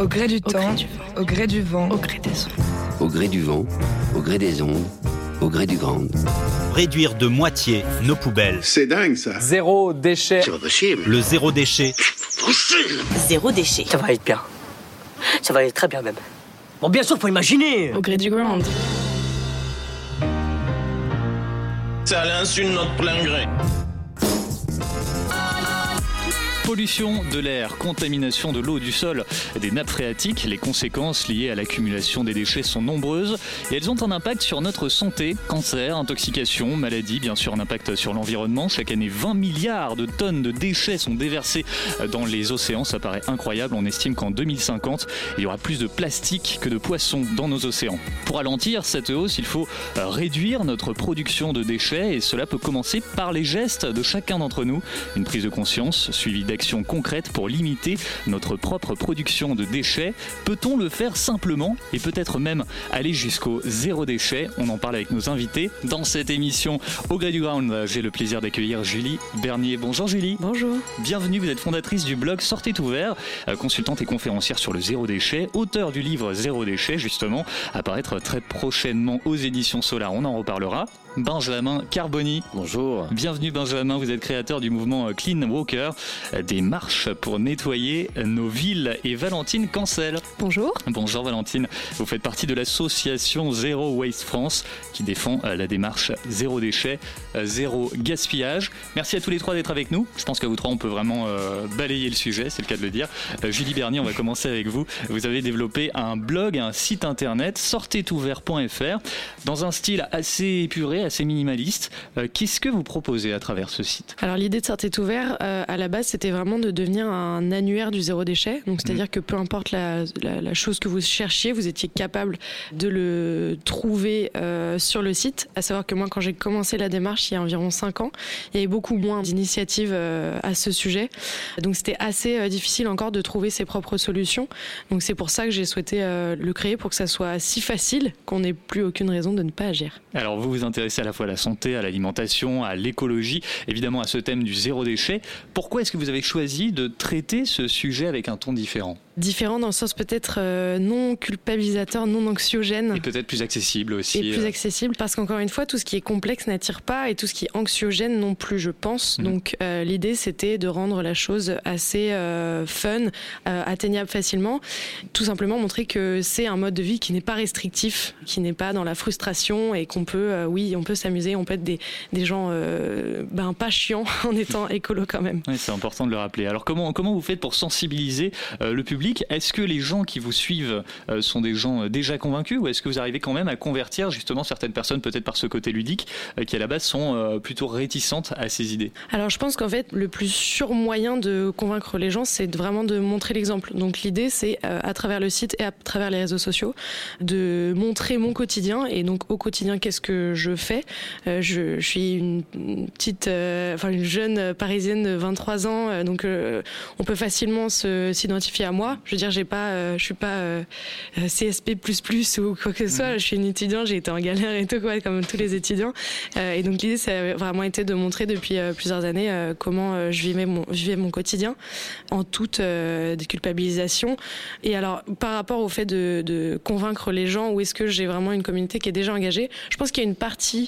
Au gré du temps, au gré du vent, au gré des ondes. Au gré du vent, au gré des ondes, au gré du grand. Réduire de moitié nos poubelles. C'est dingue ça. Zéro déchet. C'est pas possible. Le zéro déchet. Zéro déchet. Ça va être bien. Ça va être très bien même. Bon, bien sûr, faut imaginer. Au gré du ground. Ça l'insulte notre plein gré. Pollution de l'air, contamination de l'eau, du sol, des nappes phréatiques, les conséquences liées à l'accumulation des déchets sont nombreuses et elles ont un impact sur notre santé, cancer, intoxication, maladie, bien sûr un impact sur l'environnement. Chaque année, 20 milliards de tonnes de déchets sont déversés dans les océans, ça paraît incroyable. On estime qu'en 2050, il y aura plus de plastique que de poissons dans nos océans. Pour ralentir cette hausse, il faut réduire notre production de déchets et cela peut commencer par les gestes de chacun d'entre nous. Une prise de conscience suivie d'actions concrètes pour limiter notre propre production de déchets. Peut-on le faire simplement et peut-être même aller jusqu'au zéro déchet? On en parle avec nos invités dans cette émission Au gré du ground. J'ai le plaisir d'accueillir Julie Bernier. Bonjour Julie. Bonjour. Bienvenue, vous êtes fondatrice du blog Sortez ouvert, consultante et conférencière sur le zéro déchet, auteur du livre Zéro déchet justement, apparaître très prochainement aux éditions Solar. On en reparlera. Benjamin Carboni. Bonjour. Bienvenue Benjamin, vous êtes créateur du mouvement Clean Walker, des marches pour nettoyer nos villes. Et Valentine Cancel. Bonjour. Bonjour Valentine, vous faites partie de l'association Zéro Waste France qui défend la démarche zéro déchet, zéro gaspillage. Merci à tous les trois d'être avec nous. Je pense qu'à vous trois on peut vraiment balayer le sujet, c'est le cas de le dire. Julie Bernier, on va commencer avec vous. Vous avez développé un blog, un site internet, sortetouvert.fr, dans un style assez épuré, assez minimaliste. Euh, Qu'est-ce que vous proposez à travers ce site? Alors l'idée de Sortez ouvert, euh, à la base, c'était vraiment de devenir un annuaire du zéro déchet. Donc c'est-à-dire mmh. que peu importe la, la, la, chose que vous cherchiez, vous étiez capable de le trouver euh, sur le site. À savoir que moi, quand j'ai commencé la démarche il y a environ 5 ans, il y avait beaucoup moins d'initiatives à ce sujet. Donc c'était assez difficile encore de trouver ses propres solutions. Donc c'est pour ça que j'ai souhaité le créer pour que ça soit si facile qu'on n'ait plus aucune raison de ne pas agir. Alors vous vous intéressez à la fois à la santé, à l'alimentation, à l'écologie, évidemment à ce thème du zéro déchet. Pourquoi est-ce que vous avez choisi de traiter ce sujet avec un ton différent? Différent dans le sens peut-être euh, non culpabilisateur, non anxiogène. Et peut-être plus accessible aussi. Et plus accessible parce qu'encore une fois, tout ce qui est complexe n'attire pas et tout ce qui est anxiogène non plus, je pense. Mmh. Donc euh, l'idée c'était de rendre la chose assez euh, fun, atteignable facilement. Tout simplement montrer que c'est un mode de vie qui n'est pas restrictif, qui n'est pas dans la frustration et qu'on peut, oui, on peut s'amuser, on peut être des, des gens ben, pas chiants en étant écolo quand même. Oui, c'est important de le rappeler. Alors comment, comment vous faites pour sensibiliser le public? Est-ce que les gens qui vous suivent euh, sont des gens déjà convaincus? Ou est-ce que vous arrivez quand même à convertir justement certaines personnes peut-être par ce côté ludique euh, qui à la base sont euh, plutôt réticentes à ces idées? Alors je pense qu'en fait le plus sûr moyen de convaincre les gens c'est vraiment de montrer l'exemple. Donc l'idée c'est à travers le site et à travers les réseaux sociaux de montrer mon quotidien et donc au quotidien qu'est-ce que je fais? Je, je, suis une petite, enfin une jeune parisienne de 23 ans donc on peut facilement s'identifier à moi je veux dire, j'ai pas, euh, je suis pas euh, CSP++ ou quoi que ce soit. Je suis une étudiante, j'ai été en galère et tout, quoi, comme tous les étudiants. Euh, et donc l'idée, ça a vraiment été de montrer depuis plusieurs années comment je vivais mon, je vivais mon quotidien en toute déculpabilisation. Et alors, par rapport au fait de, de convaincre les gens, où est-ce que j'ai vraiment une communauté qui est déjà engagée, je pense qu'il y a une partie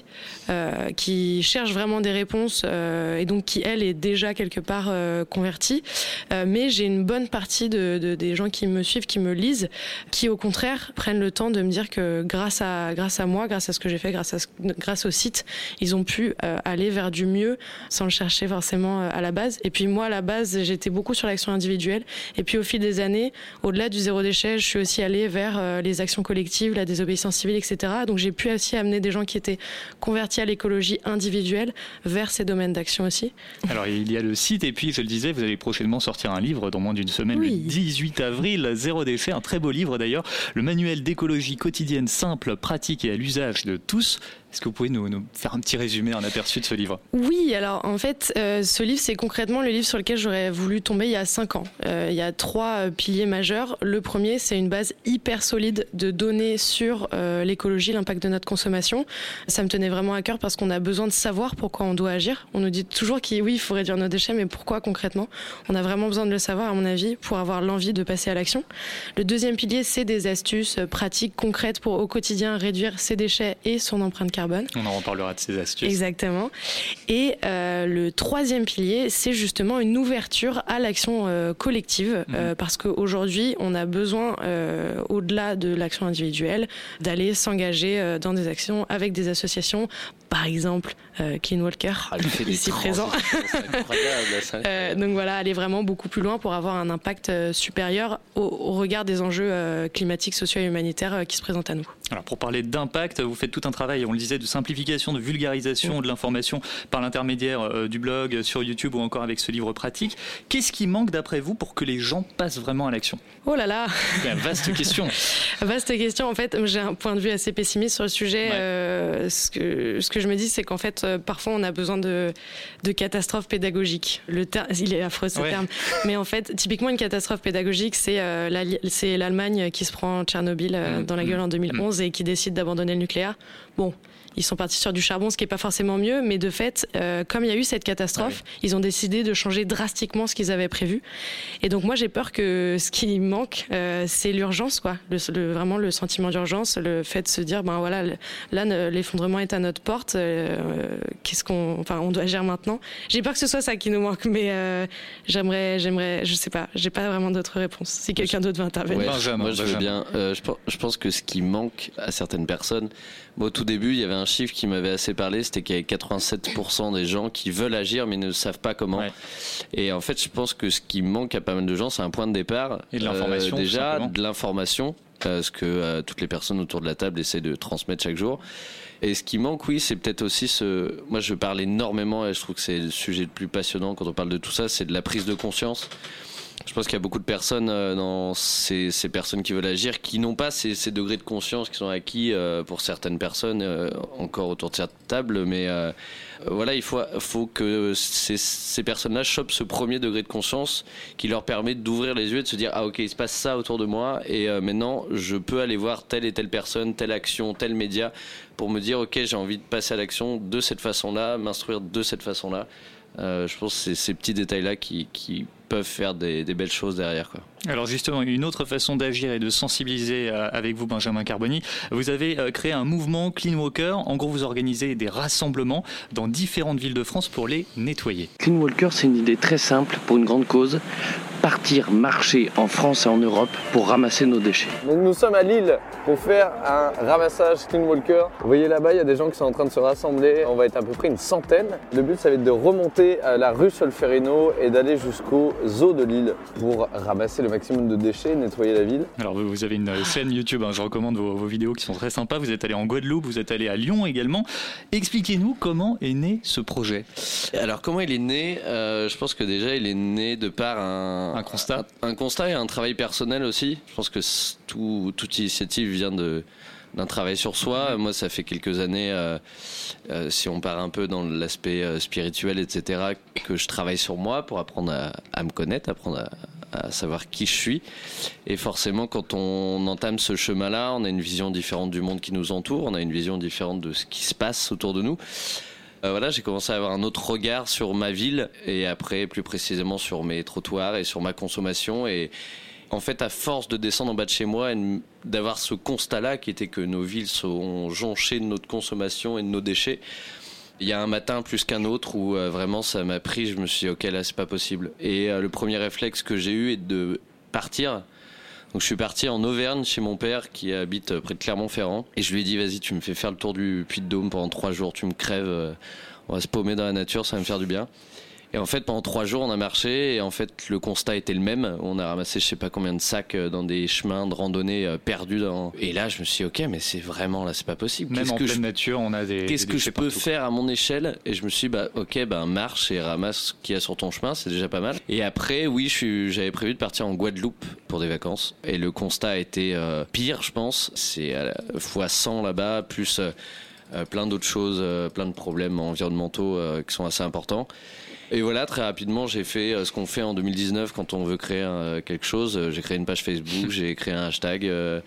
qui cherche vraiment des réponses et donc qui, elle, est déjà quelque part convertie. mais j'ai une bonne partie de, de des gens qui me suivent, qui me lisent, qui au contraire prennent le temps de me dire que grâce à, grâce à moi, grâce à ce que j'ai fait, grâce, à ce, grâce au site, ils ont pu euh, aller vers du mieux sans le chercher forcément euh, à la base. Et puis moi, à la base, j'étais beaucoup sur l'action individuelle. Et puis au fil des années, au-delà du zéro déchet, je suis aussi allée vers euh, les actions collectives, la désobéissance civile, etc. Donc j'ai pu aussi amener des gens qui étaient converti à l'écologie individuelle vers ces domaines d'action aussi. Alors il y a le site et puis je le disais, vous allez prochainement sortir un livre dans moins d'une semaine, le 18 avril, Zéro déchet, un très beau livre d'ailleurs, le manuel d'écologie quotidienne simple, pratique et à l'usage de tous. Est-ce que vous pouvez nous, faire un petit résumé, un aperçu de ce livre? Oui, alors en fait, euh, ce livre, c'est concrètement le livre sur lequel j'aurais voulu tomber il y a cinq ans. Euh, il y a trois euh, piliers majeurs. Le premier, c'est une base hyper solide de données sur l'écologie, l'impact de notre consommation. Ça me tenait vraiment à cœur parce qu'on a besoin de savoir pourquoi on doit agir. On nous dit toujours qu'il oui, il faut réduire nos déchets, mais pourquoi concrètement? On a vraiment besoin de le savoir, à mon avis, pour avoir l'envie de passer à l'action. Le deuxième pilier, c'est des astuces pratiques, concrètes pour au quotidien réduire ses déchets et son empreinte carbone on en reparlera de ces astuces. Exactement. Et euh, le troisième pilier, c'est justement une ouverture à l'action euh, collective, mhm. euh, parce qu'aujourd'hui, on a besoin, au-delà de l'action individuelle, d'aller s'engager dans des actions avec des associations, par exemple Clean Walker, ah, ici présent. donc voilà, aller vraiment beaucoup plus loin pour avoir un impact supérieur au, regard des enjeux climatiques, sociaux et humanitaires qui se présentent à nous. Alors pour parler d'impact, vous faites tout un travail, on le disait, de simplification, de vulgarisation de l'information par l'intermédiaire euh, du blog, sur YouTube ou encore avec ce livre pratique. Qu'est-ce qui manque d'après vous pour que les gens passent vraiment à l'action? Oh là là Vaste question. Vaste question. En fait, j'ai un point de vue assez pessimiste sur le sujet. Euh, ce, que, ce que je me dis, c'est qu'en fait, euh, parfois, on a besoin de, de catastrophes pédagogiques. Le il est affreux ce terme. Mais en fait, typiquement, une catastrophe pédagogique, c'est l'Allemagne qui se prend Tchernobyl mmh, dans la gueule en 2011 mmh. et qui décide d'abandonner le nucléaire. Bon, ils sont partis sur du charbon, ce qui n'est pas forcément mieux, mais de fait, euh, comme il y a eu cette catastrophe, ils ont décidé de changer drastiquement ce qu'ils avaient prévu. Et donc moi, j'ai peur que ce qui manque, euh, c'est l'urgence, quoi. Le, vraiment le sentiment d'urgence, le fait de se dire, ben voilà, là, l'effondrement est à notre porte. Euh, qu'est-ce qu'on, enfin, on doit agir maintenant. J'ai peur que ce soit ça qui nous manque, mais j'aimerais, j'aimerais, je sais pas, j'ai pas vraiment d'autres réponses. Si quelqu'un d'autre veut intervenir. moi, je veux bien. je pense que ce qui manque à certaines personnes, au tout début, il y avait un chiffre qui m'avait assez parlé, c'était qu'il y avait 87% des gens qui veulent agir mais ne savent pas comment. Et en fait, je pense que ce qui manque à pas mal de gens, c'est un point de départ. Et de l'information. Euh, déjà, de l'information, ce que euh, toutes les personnes autour de la table essaient de transmettre chaque jour. Et ce qui manque, oui, c'est peut-être aussi ce. Moi, je parle énormément et je trouve que c'est le sujet le plus passionnant quand on parle de tout ça, c'est de la prise de conscience. Je pense qu'il y a beaucoup de personnes euh, dans ces, personnes qui veulent agir qui n'ont pas ces, degrés de conscience qui sont acquis euh, pour certaines personnes euh, encore autour de cette table. Mais voilà, il faut, que ces, ces personnes-là chopent ce premier degré de conscience qui leur permet d'ouvrir les yeux et de se dire Ah, ok, il se passe ça autour de moi et maintenant je peux aller voir telle et telle personne, telle action, tel média pour me dire Ok, j'ai envie de passer à l'action de cette façon-là, m'instruire de cette façon-là. je pense que c'est ces petits détails-là qui peuvent faire des, belles choses derrière. Quoi. Alors justement, une autre façon d'agir et de sensibiliser euh, avec vous, Benjamin Carboni, vous avez euh, créé un mouvement Clean Walker. En gros, vous organisez des rassemblements dans différentes villes de France pour les nettoyer. Clean Walker, c'est une idée très simple pour une grande cause partir marcher en France et en Europe pour ramasser nos déchets. Donc nous sommes à Lille pour faire un ramassage Clean Walker. Vous voyez là-bas, il y a des gens qui sont en train de se rassembler. On va être à peu près une centaine. Le but, ça va être de remonter à la rue Solferino et d'aller jusqu'au zoo de Lille pour ramasser le maximum de déchets, nettoyer la ville. Alors vous avez une chaîne YouTube, hein. je recommande vos, vos, vidéos qui sont très sympas. Vous êtes allé en Guadeloupe, vous êtes allé à Lyon également. Expliquez-nous comment est né ce projet. Alors comment il est né euh, Je pense que déjà il est né de par un un, constat Un constat et un travail personnel aussi. Je pense que tout, toute initiative vient de d'un travail sur soi. Moi, ça fait quelques années, euh, euh, si on part un peu dans l'aspect euh, spirituel, etc., que je travaille sur moi pour apprendre à, me connaître, apprendre à, savoir qui je suis. Et forcément, quand on entame ce chemin-là, on a une vision différente du monde qui nous entoure, on a une vision différente de ce qui se passe autour de nous. Euh, voilà, j'ai commencé à avoir un autre regard sur ma ville et après plus précisément sur mes trottoirs et sur ma consommation et en fait, à force de descendre en bas de chez moi et d'avoir ce constat-là qui était que nos villes sont jonchées de notre consommation et de nos déchets, il y a un matin plus qu'un autre où euh, vraiment ça m'a pris, je me suis dit ok là c'est pas possible. Et euh, le premier réflexe que j'ai eu est de partir. Donc je suis parti en Auvergne chez mon père qui habite près de Clermont-Ferrand et je lui ai dit vas-y tu me fais faire le tour du Puy de Dôme pendant trois jours, tu me crèves, on va se paumer dans la nature, ça va me faire du bien. Et en fait, pendant trois jours, on a marché et en fait, le constat était le même. On a ramassé je sais pas combien de sacs euh, dans des chemins de randonnée euh, perdus. Dans... Et là, je me suis dit, ok, mais c'est vraiment là, c'est pas possible. Même en que pleine je... nature, on a des. Qu'est-ce que je peux partout. faire à mon échelle? Et je me suis dit, bah, ok, bah, marche et ramasse ce qu'il y a sur ton chemin, c'est déjà pas mal. Et après, oui, j'avais prévu de partir en Guadeloupe pour des vacances. Et le constat a été euh, pire, je pense. C'est à la fois 100 là-bas, plus euh, plein d'autres choses, euh, plein de problèmes environnementaux qui sont assez importants. Et voilà, très rapidement, j'ai fait euh, ce qu'on fait en 2019 quand on veut créer euh, quelque chose. Euh, J'ai créé une page Facebook, j'ai créé un hashtag. euh,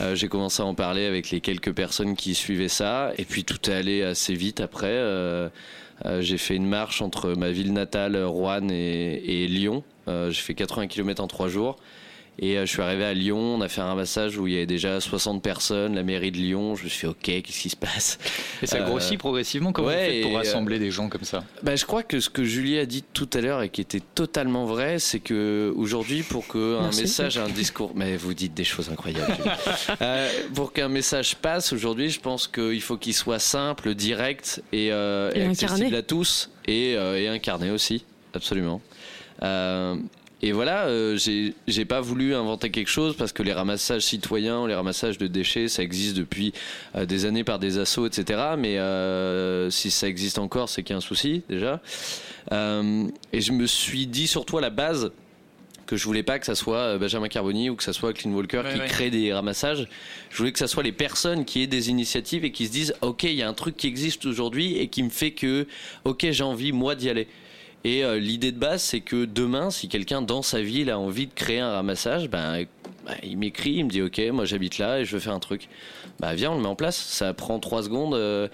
euh, j'ai commencé à en parler avec les quelques personnes qui suivaient ça. Et puis tout est allé assez vite après. Euh, j'ai fait une marche entre ma ville natale, Rouen, et, et Lyon. J'ai fait 80 km en trois jours. Et euh, je suis arrivé à Lyon, on a fait un ramassage où il y avait déjà 60 personnes, la mairie de Lyon. Je me suis fait, ok, qu'est-ce qui se passe Et ça Euh, grossit progressivement. Comment ouais, vous faites pour euh, rassembler des gens comme ça? Bah, je crois que ce que Julie a dit tout à l'heure et qui était totalement vrai, c'est que aujourd'hui, pour qu'un message, un discours, mais vous dites des choses incroyables. Euh, pour qu'un message passe aujourd'hui, je pense qu'il faut qu'il soit simple, direct et, euh, Et accessible incarné. à tous et, euh, et incarné aussi, absolument. Euh, et voilà, euh, j'ai pas voulu inventer quelque chose parce que les ramassages citoyens, les ramassages de déchets, ça existe depuis euh, des années par des assos, etc. Mais euh, si ça existe encore, c'est qu'il y a un souci déjà. Euh, et je me suis dit surtout à la base que je voulais pas que ça soit Benjamin Carboni ou que ça soit Clean Walker Ouais, qui ouais. crée des ramassages. Je voulais que ça soit les personnes qui aient des initiatives et qui se disent ok il y a un truc qui existe aujourd'hui et qui me fait que ok j'ai envie moi d'y aller. Et euh, l'idée de base c'est que demain si quelqu'un dans sa ville a envie de créer un ramassage, ben bah, il m'écrit, il me dit ok moi j'habite là et je veux faire un truc. Bah viens on le met en place. Ça prend trois secondes. euh,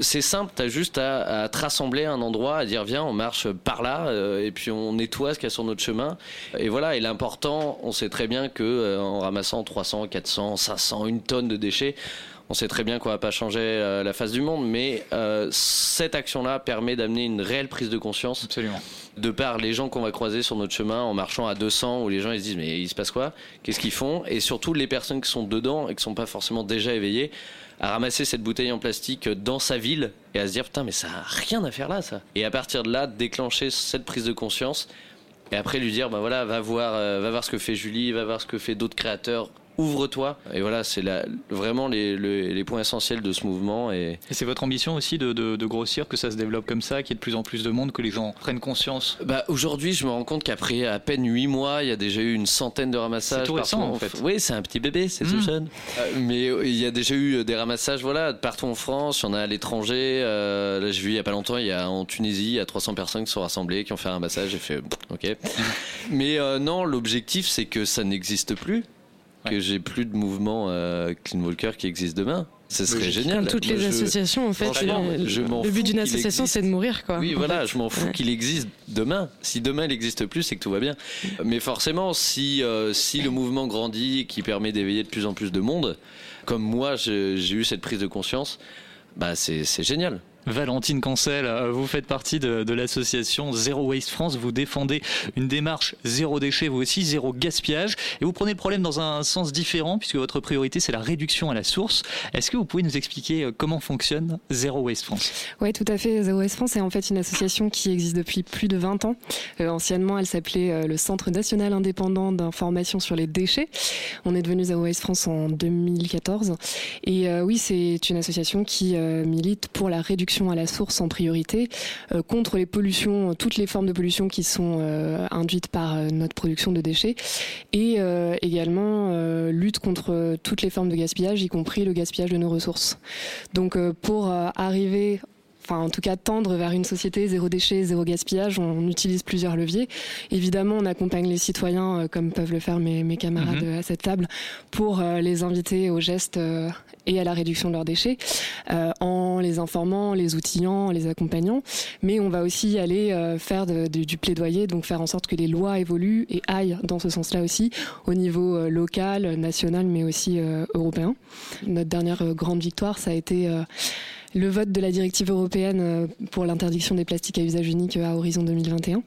c'est simple, t'as juste à, à te rassembler un endroit, à dire viens, on marche par là, euh, et puis on nettoie ce qu'il y a sur notre chemin. Et voilà, et l'important, on sait très bien que euh, en ramassant 300, 400, 500, une tonne de déchets, on sait très bien qu'on va pas changer euh, la face du monde, mais euh, cette action-là permet d'amener une réelle prise de conscience. Absolument. de par les gens qu'on va croiser sur notre chemin en marchant à 200 où les gens ils se disent mais il se passe quoi? Qu'est-ce qu'ils font? Et surtout les personnes qui sont dedans et qui sont pas forcément déjà éveillées à ramasser cette bouteille en plastique dans sa ville et à se dire putain mais ça a rien à faire là ça. Et à partir de là déclencher cette prise de conscience. Et après lui dire bah voilà va voir euh, va voir ce que fait Julie, va voir ce que fait d'autres créateurs ouvre-toi. Et voilà, c'est vraiment les, les- les points essentiels de ce mouvement. Et Et c'est votre ambition aussi de, de- de grossir, que ça se développe comme ça, qu'il y ait de plus en plus de monde, que les gens prennent conscience? Bah aujourd'hui, je me rends compte qu'après à peine 8 mois, il y a déjà eu une centaine de ramassages. C'est tout récent, en fait. Oui, c'est un petit bébé, c'est tout Mm. jeune. Euh, mais euh, il y a déjà eu des ramassages, voilà, partout en France. Il y en a à l'étranger. Euh, là, j'ai vu il y a pas longtemps, il y a en Tunisie, il y a 300 personnes qui sont rassemblées, qui ont fait un ramassage. J'ai fait, ok. mais euh, non, l'objectif, c'est que ça n'existe plus, que j'ai plus de mouvement euh, Clean Walker qui existe demain. Ce serait génial. Comme toutes Moi, les je- associations, en fait, le, je m'en le but d'une association, c'est de mourir, quoi. Oui, voilà, fait. je m'en fous Ouais. qu'il existe demain. Si demain il n'existe plus, c'est que tout va bien. Mais forcément, si, euh, si le mouvement grandit et qui permet d'éveiller de plus en plus de monde, comme moi j'ai eu cette prise de conscience, bah c'est c'est génial. Valentine Cancel, euh, vous faites partie de, l'association Zero Waste France. Vous défendez une démarche zéro déchet, vous aussi, zéro gaspillage. Et vous prenez le problème dans un sens différent, puisque votre priorité, c'est la réduction à la source. Est-ce que vous pouvez nous expliquer euh, comment fonctionne Zero Waste France? Oui, tout à fait. Zero Waste France est en fait une association qui existe depuis plus de 20 ans. Euh, anciennement, elle s'appelait le Centre national indépendant d'information sur les déchets. On est devenu Zero Waste France en 2014. Et oui, c'est une association qui milite pour la réduction à la source en priorité, euh, contre les pollutions, toutes les formes de pollution qui sont euh, induites par euh, notre production de déchets, et également lutte contre toutes les formes de gaspillage, y compris le gaspillage de nos ressources. Donc pour arriver enfin en tout cas tendre vers une société zéro déchet, zéro gaspillage, on utilise plusieurs leviers. Évidemment, on accompagne les citoyens, euh, comme peuvent le faire mes, mes camarades Mhm. euh, à cette table, pour euh, les inviter au geste euh, et à la réduction de leurs déchets, en les informant, les outillant, les accompagnant. Mais on va aussi aller faire de- de- du plaidoyer, donc faire en sorte que les lois évoluent et aillent dans ce sens-là aussi, au niveau local, national, mais aussi européen. Notre dernière grande victoire, ça a été euh, le vote de la directive européenne pour l'interdiction des plastiques à usage unique à horizon 2021.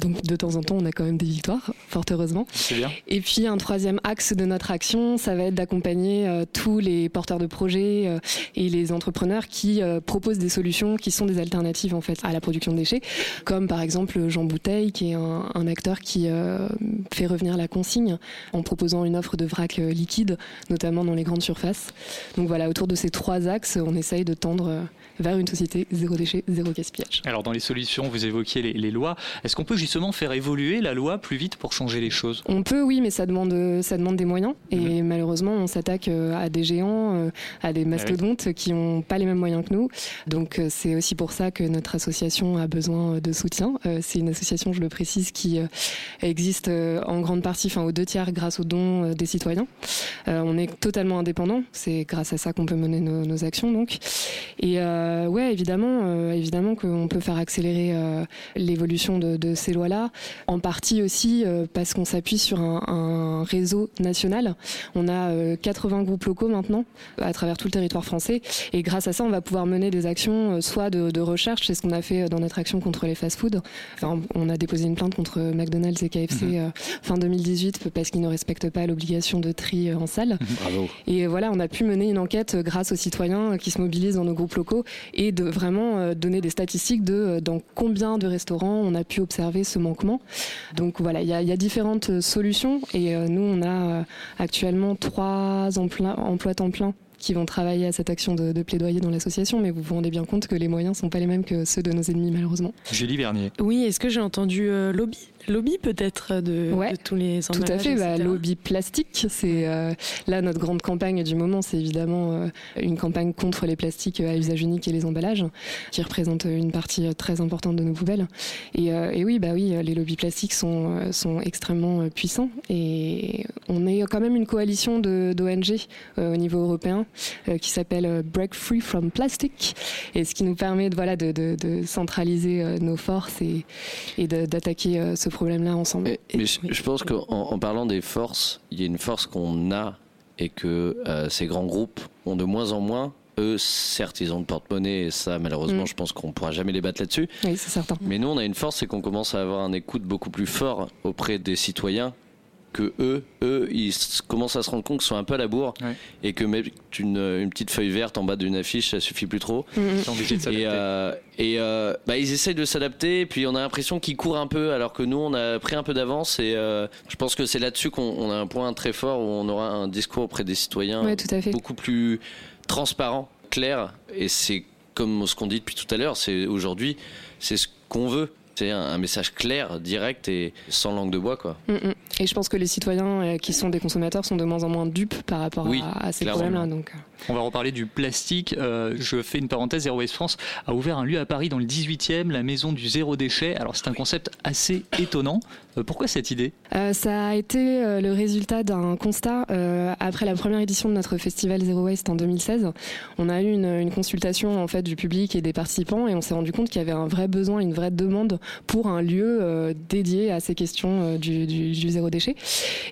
Donc de temps en temps, on a quand même des victoires, fort heureusement. C'est bien. Et puis un troisième axe de notre action, ça va être d'accompagner euh, tous les porteurs de projets euh, et les entrepreneurs qui euh, proposent des solutions qui sont des alternatives en fait à la production de déchets, comme par exemple Jean Bouteille, qui est un, un acteur qui fait revenir la consigne en proposant une offre de vrac liquide, notamment dans les grandes surfaces. Donc voilà, autour de ces trois axes, on essaye de tendre vers une société zéro déchet, zéro gaspillage. Alors dans les solutions, vous évoquiez les, les lois. Est-ce qu'on peut justement faire évoluer la loi plus vite pour changer les choses On peut, oui, mais ça demande, ça demande des moyens. Et mhm. malheureusement, on s'attaque euh, à des géants, euh, à des mastodontes ah qui n'ont pas les mêmes moyens que nous. Donc euh, c'est aussi pour ça que notre association a besoin de soutien. C'est une association, je le précise, qui existe en grande partie, enfin aux deux tiers, grâce aux dons des citoyens. On est totalement indépendant. C'est grâce à ça qu'on peut mener nos, nos, actions, donc. Et euh, ouais, évidemment, évidemment qu'on peut faire accélérer l'évolution de, de, ces lois-là. En partie aussi parce qu'on s'appuie sur un, un, réseau national. On a 80 groupes locaux maintenant à travers tout le territoire français, et grâce à ça, on va pouvoir mener des actions, soit de, de recherche, c'est ce qu'on a fait dans notre action contre les fast-foods. Enfin, on a déposé une plainte contre McDonald's et KFC mhm. fin 2018 parce qu'ils ne respectent pas l'obligation de tri en salle. Mhm. Bravo. Et voilà, on a pu mener une enquête grâce aux citoyens qui se mobilisent dans nos groupes locaux et de vraiment euh, donner des statistiques de euh, dans combien de restaurants on a pu observer ce manquement. Donc voilà, il y a, différentes euh, solutions et nous on a actuellement trois emplois, emplois temps plein qui vont travailler à cette action de, plaidoyer dans l'association, mais vous vous rendez bien compte que les moyens ne sont pas les mêmes que ceux de nos ennemis, malheureusement. Julie Vernier. Oui, est-ce que j'ai entendu lobby? Lobby peut-être de, tous les Tout à fait, bah, lobby plastique. C'est euh, là notre grande campagne du moment, c'est évidemment euh, une campagne contre les plastiques à usage unique et les emballages, qui représente une partie très importante de nos poubelles. Et, euh, et oui, bah oui, les lobbies plastiques sont sont extrêmement puissants et on est quand même une coalition d'ONG au niveau européen qui s'appelle Break Free from Plastic et ce qui nous permet de voilà de, de, de centraliser nos forces et, et d'attaquer ce problème-là ensemble. mais je, pense qu'en en parlant des forces, il y a une force qu'on a et que euh, ces grands groupes ont de moins en moins. Eux, certes, ils ont le porte-monnaie et ça, malheureusement, mm. je pense qu'on ne pourra jamais les battre là-dessus. Oui, c'est certain. Mais nous, on a une force, c'est qu'on commence à avoir un écoute beaucoup plus fort auprès des citoyens que eux, eux, ils commencent à se rendre compte qu'ils sont un peu à la bourre et que mettre une, une, petite feuille verte en bas d'une affiche, ça suffit plus trop. Mm-hmm. Et, euh, et euh, bah, ils essayent de s'adapter, puis on a l'impression qu'ils courent un peu, alors que nous, on a pris un peu d'avance. Et euh, je pense que c'est là-dessus qu'on a un point très fort où on aura un discours auprès des citoyens beaucoup plus transparent, clair. Et c'est comme ce qu'on dit depuis tout à l'heure, c'est aujourd'hui, c'est ce qu'on veut c'est un, message clair, direct et sans langue de bois. Quoi. Mm, mm. Et je pense que les citoyens euh, qui sont des consommateurs sont de moins en moins dupes par rapport à, ces problèmes-là. Donc. Euh. On va reparler du plastique. Euh, je fais une parenthèse. Zero Waste France a ouvert un lieu à Paris dans le 18e, la maison du zéro déchet. Alors c'est un concept assez étonnant. pourquoi cette idée? Ça a été le résultat d'un constat après la première édition de notre festival Zero Waste en 2016. On a eu une, consultation en fait du public et des participants et on s'est rendu compte qu'il y avait un vrai besoin, une vraie demande pour un lieu euh, dédié à ces questions euh, du, zéro déchet.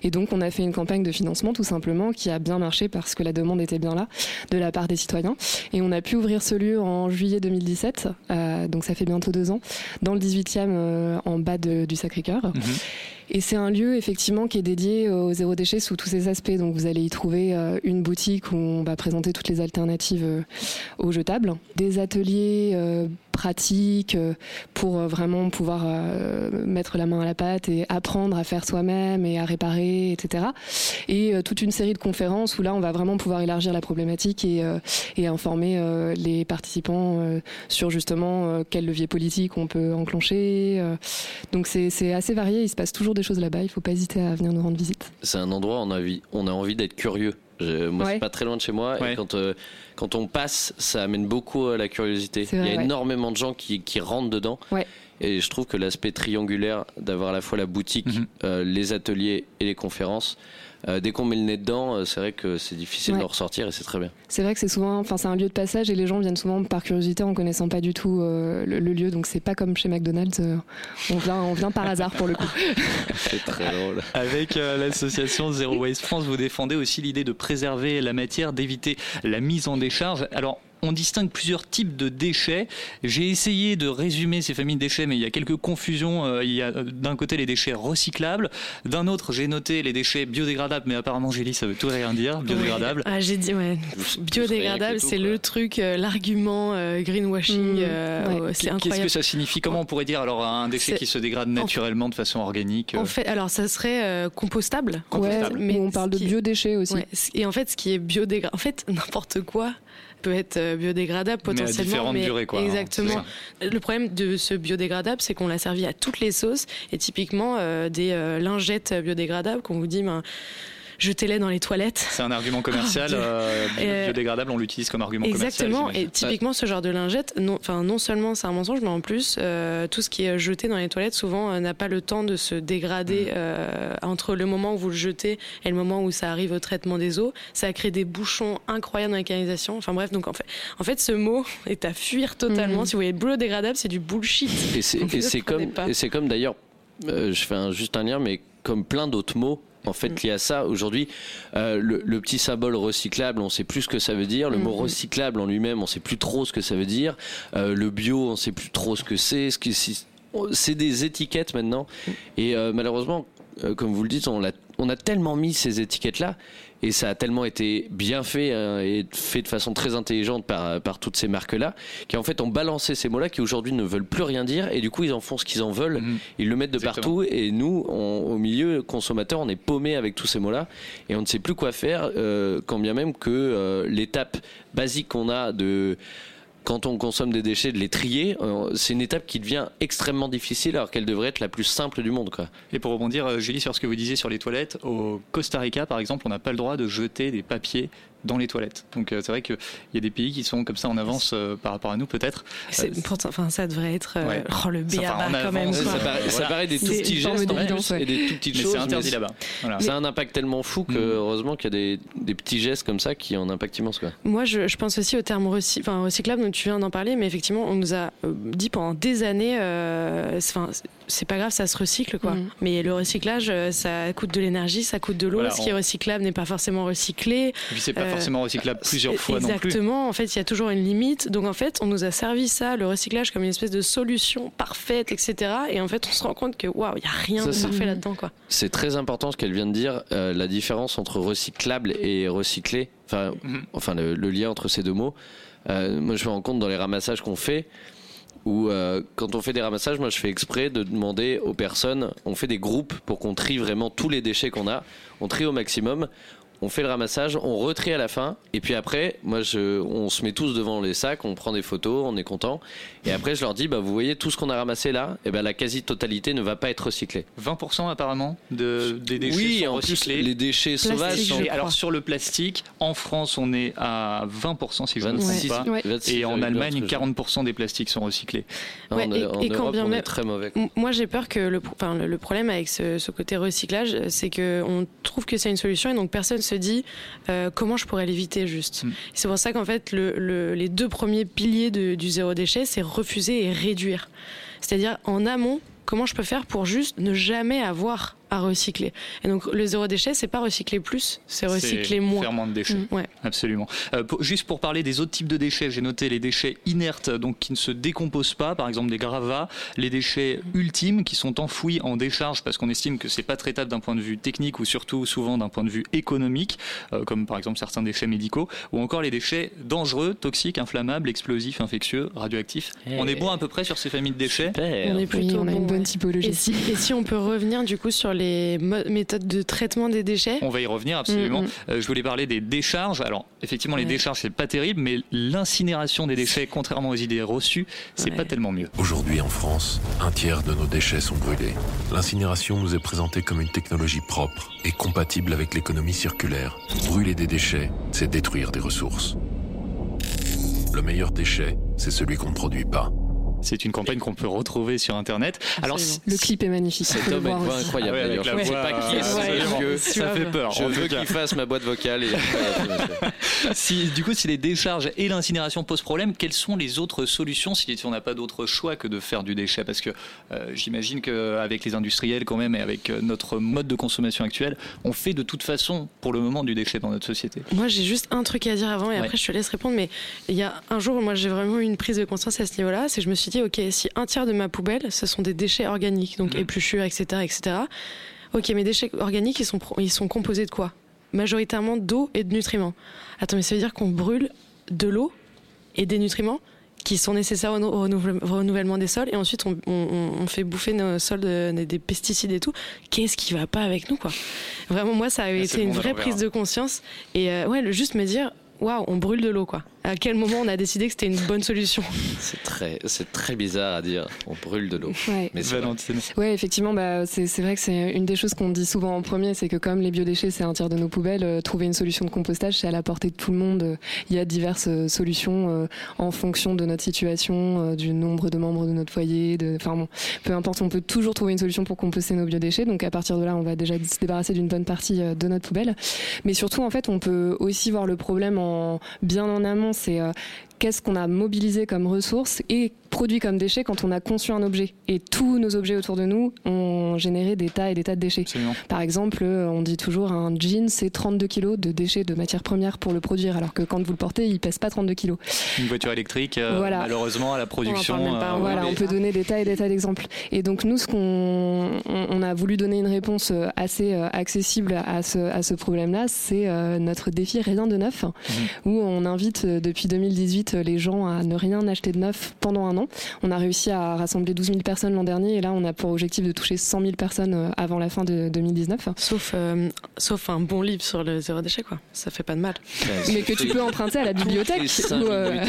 Et donc on a fait une campagne de financement tout simplement qui a bien marché parce que la demande était bien là de la part des citoyens. Et on a pu ouvrir ce lieu en juillet 2017, euh, donc ça fait bientôt deux ans, dans le 18e en bas du Sacré-Cœur. Mhm. Et c'est un lieu effectivement qui est dédié au zéro déchet sous tous ses aspects. Donc vous allez y trouver une boutique où on va présenter toutes les alternatives aux jetables, des ateliers pratique euh, pour euh, vraiment pouvoir euh, mettre la main à la pâte et apprendre à faire soi-même et à réparer, etc. Et toute une série de conférences où là, on va vraiment pouvoir élargir la problématique et, informer les participants sur justement quel levier politique on peut enclencher. Donc c'est assez varié, il se passe toujours des choses là-bas, il ne faut pas hésiter à venir nous rendre visite. C'est un endroit on on a envie d'être curieux. Moi, c'est pas très loin de chez moi. Et quand, quand on passe, ça amène beaucoup à la curiosité. Il y a énormément de gens qui, qui rentrent dedans. Et je trouve que l'aspect triangulaire d'avoir à la fois la boutique, mhm. euh, les ateliers et les conférences, euh, dès qu'on met le nez dedans, euh, c'est vrai que c'est difficile de ressortir et c'est très bien. C'est vrai que c'est souvent, enfin c'est un lieu de passage et les gens viennent souvent par curiosité en connaissant pas du tout le, lieu, donc c'est pas comme chez McDonald's, on vient, on vient par hasard pour le coup. c'est très drôle. Avec l'association Zero Waste France, vous défendez aussi l'idée de préserver la matière, d'éviter la mise en décharge. Alors on distingue plusieurs types de déchets. J'ai essayé de résumer ces familles de déchets, mais il y a quelques confusions. Euh, il y a euh, d'un côté les déchets recyclables, d'un autre j'ai noté les déchets biodégradables, mais apparemment Gélie, ça veut tout rien dire, biodégradable. Ah, j'ai dit, ouais. Biodégradable, c'est le truc, euh, l'argument greenwashing. Mmh. c'est incroyable. Qu'est-ce que ça signifie? Comment on pourrait dire alors un déchet qui se dégrade naturellement de façon organique En fait, alors ça serait compostable. compostable. mais on parle de biodéchets aussi. et en fait, ce qui est biodégradable, en fait, n'importe quoi peut être euh, biodégradable potentiellement. Mais, à durées, quoi, hein, exactement. le problème de ce biodégradable, c'est qu'on l'a servi à toutes les sauces et typiquement euh, des euh, lingettes biodégradables qu'on vous dit. Ben, jetez-les dans les toilettes. C'est un argument commercial euh, euh, biodégradable, on l'utilise comme argument exactement, commercial. Exactement, et typiquement ce genre de lingette, non, enfin, non seulement c'est un mensonge, mais en plus, euh, tout ce qui est jeté dans les toilettes, souvent n'a pas le temps de se dégrader mm. entre le moment où vous le jetez et le moment où ça arrive au traitement des eaux. Ça crée des bouchons incroyables dans les canalisations. Enfin bref, donc en fait, en fait ce mot est à fuir totalement. Mm. Si vous voyez biodégradable, c'est du bullshit. Et c'est comme, comme d'ailleurs, je fais juste un lien, mais comme plein d'autres mots, en fait mm. lié à ça. Aujourd'hui, euh, le, petit symbole recyclable, on sait plus ce que ça veut dire. Le mot mm-hmm. recyclable en lui-même, on sait plus trop ce que ça veut dire. Euh, le bio, on sait plus trop ce que c'est. Ce c'est des étiquettes maintenant. Mm. Et euh, malheureusement, comme vous le dites, on, a, on a tellement mis ces étiquettes-là et ça a tellement été bien fait hein, et fait de façon très intelligente par, par toutes ces marques-là, qui en fait ont balancé ces mots-là qui aujourd'hui ne veulent plus rien dire et du coup ils en font ce qu'ils en veulent, mhm. ils le mettent de partout et nous, au milieu consommateurs, on est paumé avec tous ces mots-là et on ne sait plus quoi faire, euh, quand bien même que euh, l'étape basique qu'on a de quand on consomme des déchets, de les trier, euh, c'est une étape qui devient extrêmement difficile alors qu'elle devrait être la plus simple du monde. Et pour rebondir, euh, Julie, sur ce que vous disiez sur les toilettes, au Costa Rica, par exemple, on n'a pas le droit de jeter des papiers dans les toilettes. Donc euh, c'est vrai qu'il y a des pays qui sont comme ça en avance euh, par rapport à nous peut-être. enfin ça devrait être oh, le BABA quand même. Ça, paraît, des tout petits gestes et des tout petites choses. c'est interdit là-bas. Ça a un impact tellement fou que mm. heureusement qu'il y a des, des, petits gestes comme ça qui ont un impact immense. Quoi. Moi je, je, pense aussi au terme recyclable, donc tu viens d'en parler, mais effectivement on nous a euh, dit pendant des années, enfin c'est pas grave, ça se recycle quoi. Mm. Mais le recyclage, ça coûte de l'énergie, ça coûte de l'eau. ce qui est recyclable n'est pas forcément recyclé. c'est pas forcément recyclable plusieurs fois non plus. Exactement. En fait, il y a toujours une limite. Donc en fait, on nous a servi ça, le recyclage, comme une espèce de solution parfaite, etc. Et en fait, on se rend compte que waouh, il y a rien de parfait là-dedans quoi. C'est très important ce qu'elle vient de dire, euh, la différence entre recyclable et recyclé. Enfin, mhm. enfin le, lien entre ces deux mots. Euh, moi, je me rends compte dans les ramassages qu'on fait où euh, quand on fait des ramassages, moi je fais exprès de demander aux personnes, on fait des groupes pour qu'on trie vraiment tous les déchets qu'on a, on trie au maximum, on fait le ramassage, on retrie à la fin, et puis après, moi, je, on se met tous devant les sacs, on prend des photos, on est content, et après, je leur dis, bah, vous voyez tout ce qu'on a ramassé là, et ben la quasi-totalité ne va pas être recyclée. 20% apparemment de, des déchets oui, sont en recyclés. Plus, les déchets sauvages sont... Alors sur le plastique, en France, on est à 20% si je ne me trompe pas, et en Allemagne, 40% des plastiques sont recyclés. Ouais, en, et, en Europe, on est très mauvais. Moi, j'ai peur que le, enfin, le, problème avec ce, ce côté recyclage, c'est qu'on trouve que c'est une solution, et donc personne se dit euh, comment je pourrais l'éviter juste. Mm. C'est pour ça qu'en fait, le, les deux premiers piliers du zéro déchet, c'est refuser et réduire. C'est-à-dire en amont, comment je peux faire pour juste ne jamais avoir à recycler. Et donc le zéro déchet, c'est pas recycler plus, c'est recycler moins. Faire moins de déchets. Mm, ouais. Absolument. Euh, juste pour parler des autres types de déchets, j'ai noté les déchets inertes, donc qui ne se décomposent pas, par exemple des gravats, les déchets ultimes qui sont enfouis en décharge parce qu'on estime que c'est pas traitable d'un point de vue technique ou surtout souvent d'un point de vue économique, euh, comme par exemple certains déchets médicaux, ou encore les déchets dangereux, toxiques, inflammables, explosifs, infectieux, radioactifs. On est bon à peu près sur ces familles de déchets? On est plutôt on a une bonne typologie. Et si, et si on peut revenir du coup sur les méthodes de traitement des déchets. On va y revenir absolument. Mm, mm. Euh, je voulais parler des décharges. Alors effectivement, les décharges c'est pas terrible, mais l'incinération des déchets, contrairement aux idées reçues, c'est pas tellement mieux. Aujourd'hui en France, un tiers de nos déchets sont brûlés. L'incinération nous est présentée comme une technologie propre et compatible avec l'économie circulaire. Brûler des déchets, c'est détruire des ressources. Le meilleur déchet, c'est celui qu'on ne produit pas. C'est une campagne qu'on peut retrouver sur internet. Alors le clip est magnifique. Cet homme a une voix incroyable Ah ouais, avec Je la ne sais voix, pas qui est ce ça fait peur, Je veux qu'il fasse ma boîte vocale. Et... si, du coup, si les décharges et l'incinération posent problème, quelles sont les autres solutions si on n'a pas d'autre choix que de faire du déchet? Parce que euh, j'imagine qu'avec les industriels quand même et avec euh, notre mode de consommation actuel, on fait de toute façon pour le moment du déchet dans notre société. Moi, j'ai juste un truc à dire avant et Ouais. après je te laisse répondre. Mais il y a un jour où moi j'ai vraiment eu une prise de conscience à ce niveau-là. C'est que je me suis dit, ok, si un tiers de ma poubelle, ce sont des déchets organiques, donc épluchures, etc., etc. Ok, mes déchets organiques, ils sont, ils sont composés de quoi? Majoritairement d'eau et de nutriments. Attends, mais ça veut dire qu'on brûle de l'eau et des nutriments qui sont nécessaires au, nou- au renouvel- renouvellement des sols et ensuite on, on- on fait bouffer nos sols de- des- des pesticides et tout. Qu'est-ce qui va pas avec nous quoi? Vraiment moi ça avait Ah, c'est été une vraie prise hein. de conscience et euh, ouais le juste me dire waouh on brûle de l'eau quoi. À quel moment on a décidé que c'était une bonne solution? C'est très, c'est très bizarre à dire. On brûle de l'eau. Ouais. Mais vrai. Ouais, effectivement, bah, c'est c'est vrai que c'est une des choses qu'on dit souvent en premier, c'est que comme les biodéchets, c'est un tiers de nos poubelles, euh, trouver une solution de compostage, c'est à la portée de tout le monde. Il y a diverses euh, solutions euh, en fonction de notre situation, euh, du nombre de membres de notre foyer. De, enfin bon, peu importe, on peut toujours trouver une solution pour composter nos biodéchets. Donc à partir de là, on va déjà se débarrasser d'une bonne partie euh, de notre poubelle. Mais surtout, en fait, on peut aussi voir le problème en bien en amont. C'est euh, qu'est-ce qu'on a mobilisé comme ressources et produit comme déchets quand on a conçu un objet. Et tous nos objets autour de nous ont généré des tas et des tas de déchets. Par exemple, euh, on dit toujours un jean, c'est 32 kilos de déchets de matières premières pour le produire, alors que quand vous le portez, il pèse pas 32 kilos. Une voiture électrique, euh, Voilà. malheureusement, à la production. euh, voilà, on peut donner des tas et des tas d'exemples. Et donc nous, ce qu'on on, on a voulu donner une réponse assez accessible à ce, à ce problème-là, c'est notre défi Rien de neuf, où on invite depuis 2018 les gens à ne rien acheter de neuf pendant un an. On a réussi à rassembler 12 000 personnes l'an dernier, et là on a pour objectif de toucher 100 000 personnes euh, avant la fin de 2019. Sauf, euh, sauf un bon livre sur le zéro déchet quoi. Ça fait pas de mal. Mais que tu peux emprunter à la bibliothèque. Toutes les euh.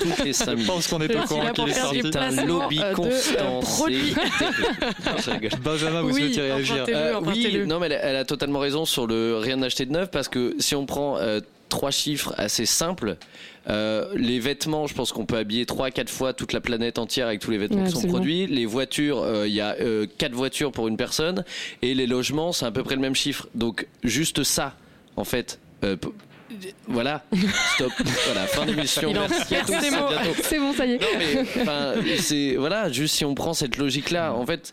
Toutes les Je pense qu'on est pas au courant qu'il est sorti. C'est un lobby de, constant. Benjamin, vous Oui, souhaitez réagir Euh, oui, non, mais elle, elle a totalement raison sur le rien d'acheter de neuf parce que si on prend euh, trois chiffres assez simples, euh, les vêtements, je pense qu'on peut habiller trois à quatre fois toute la planète entière avec tous les vêtements Ouais, qui sont produits. Les voitures, euh, il y a euh, quatre voitures pour une personne et les logements, c'est à peu près le même chiffre. Donc juste ça, en fait. euh, voilà, stop. Voilà, fin d'émission. Merci à tous. C'est bon, ça y est. Non, mais enfin, c'est voilà, juste si on prend cette logique-là, en fait.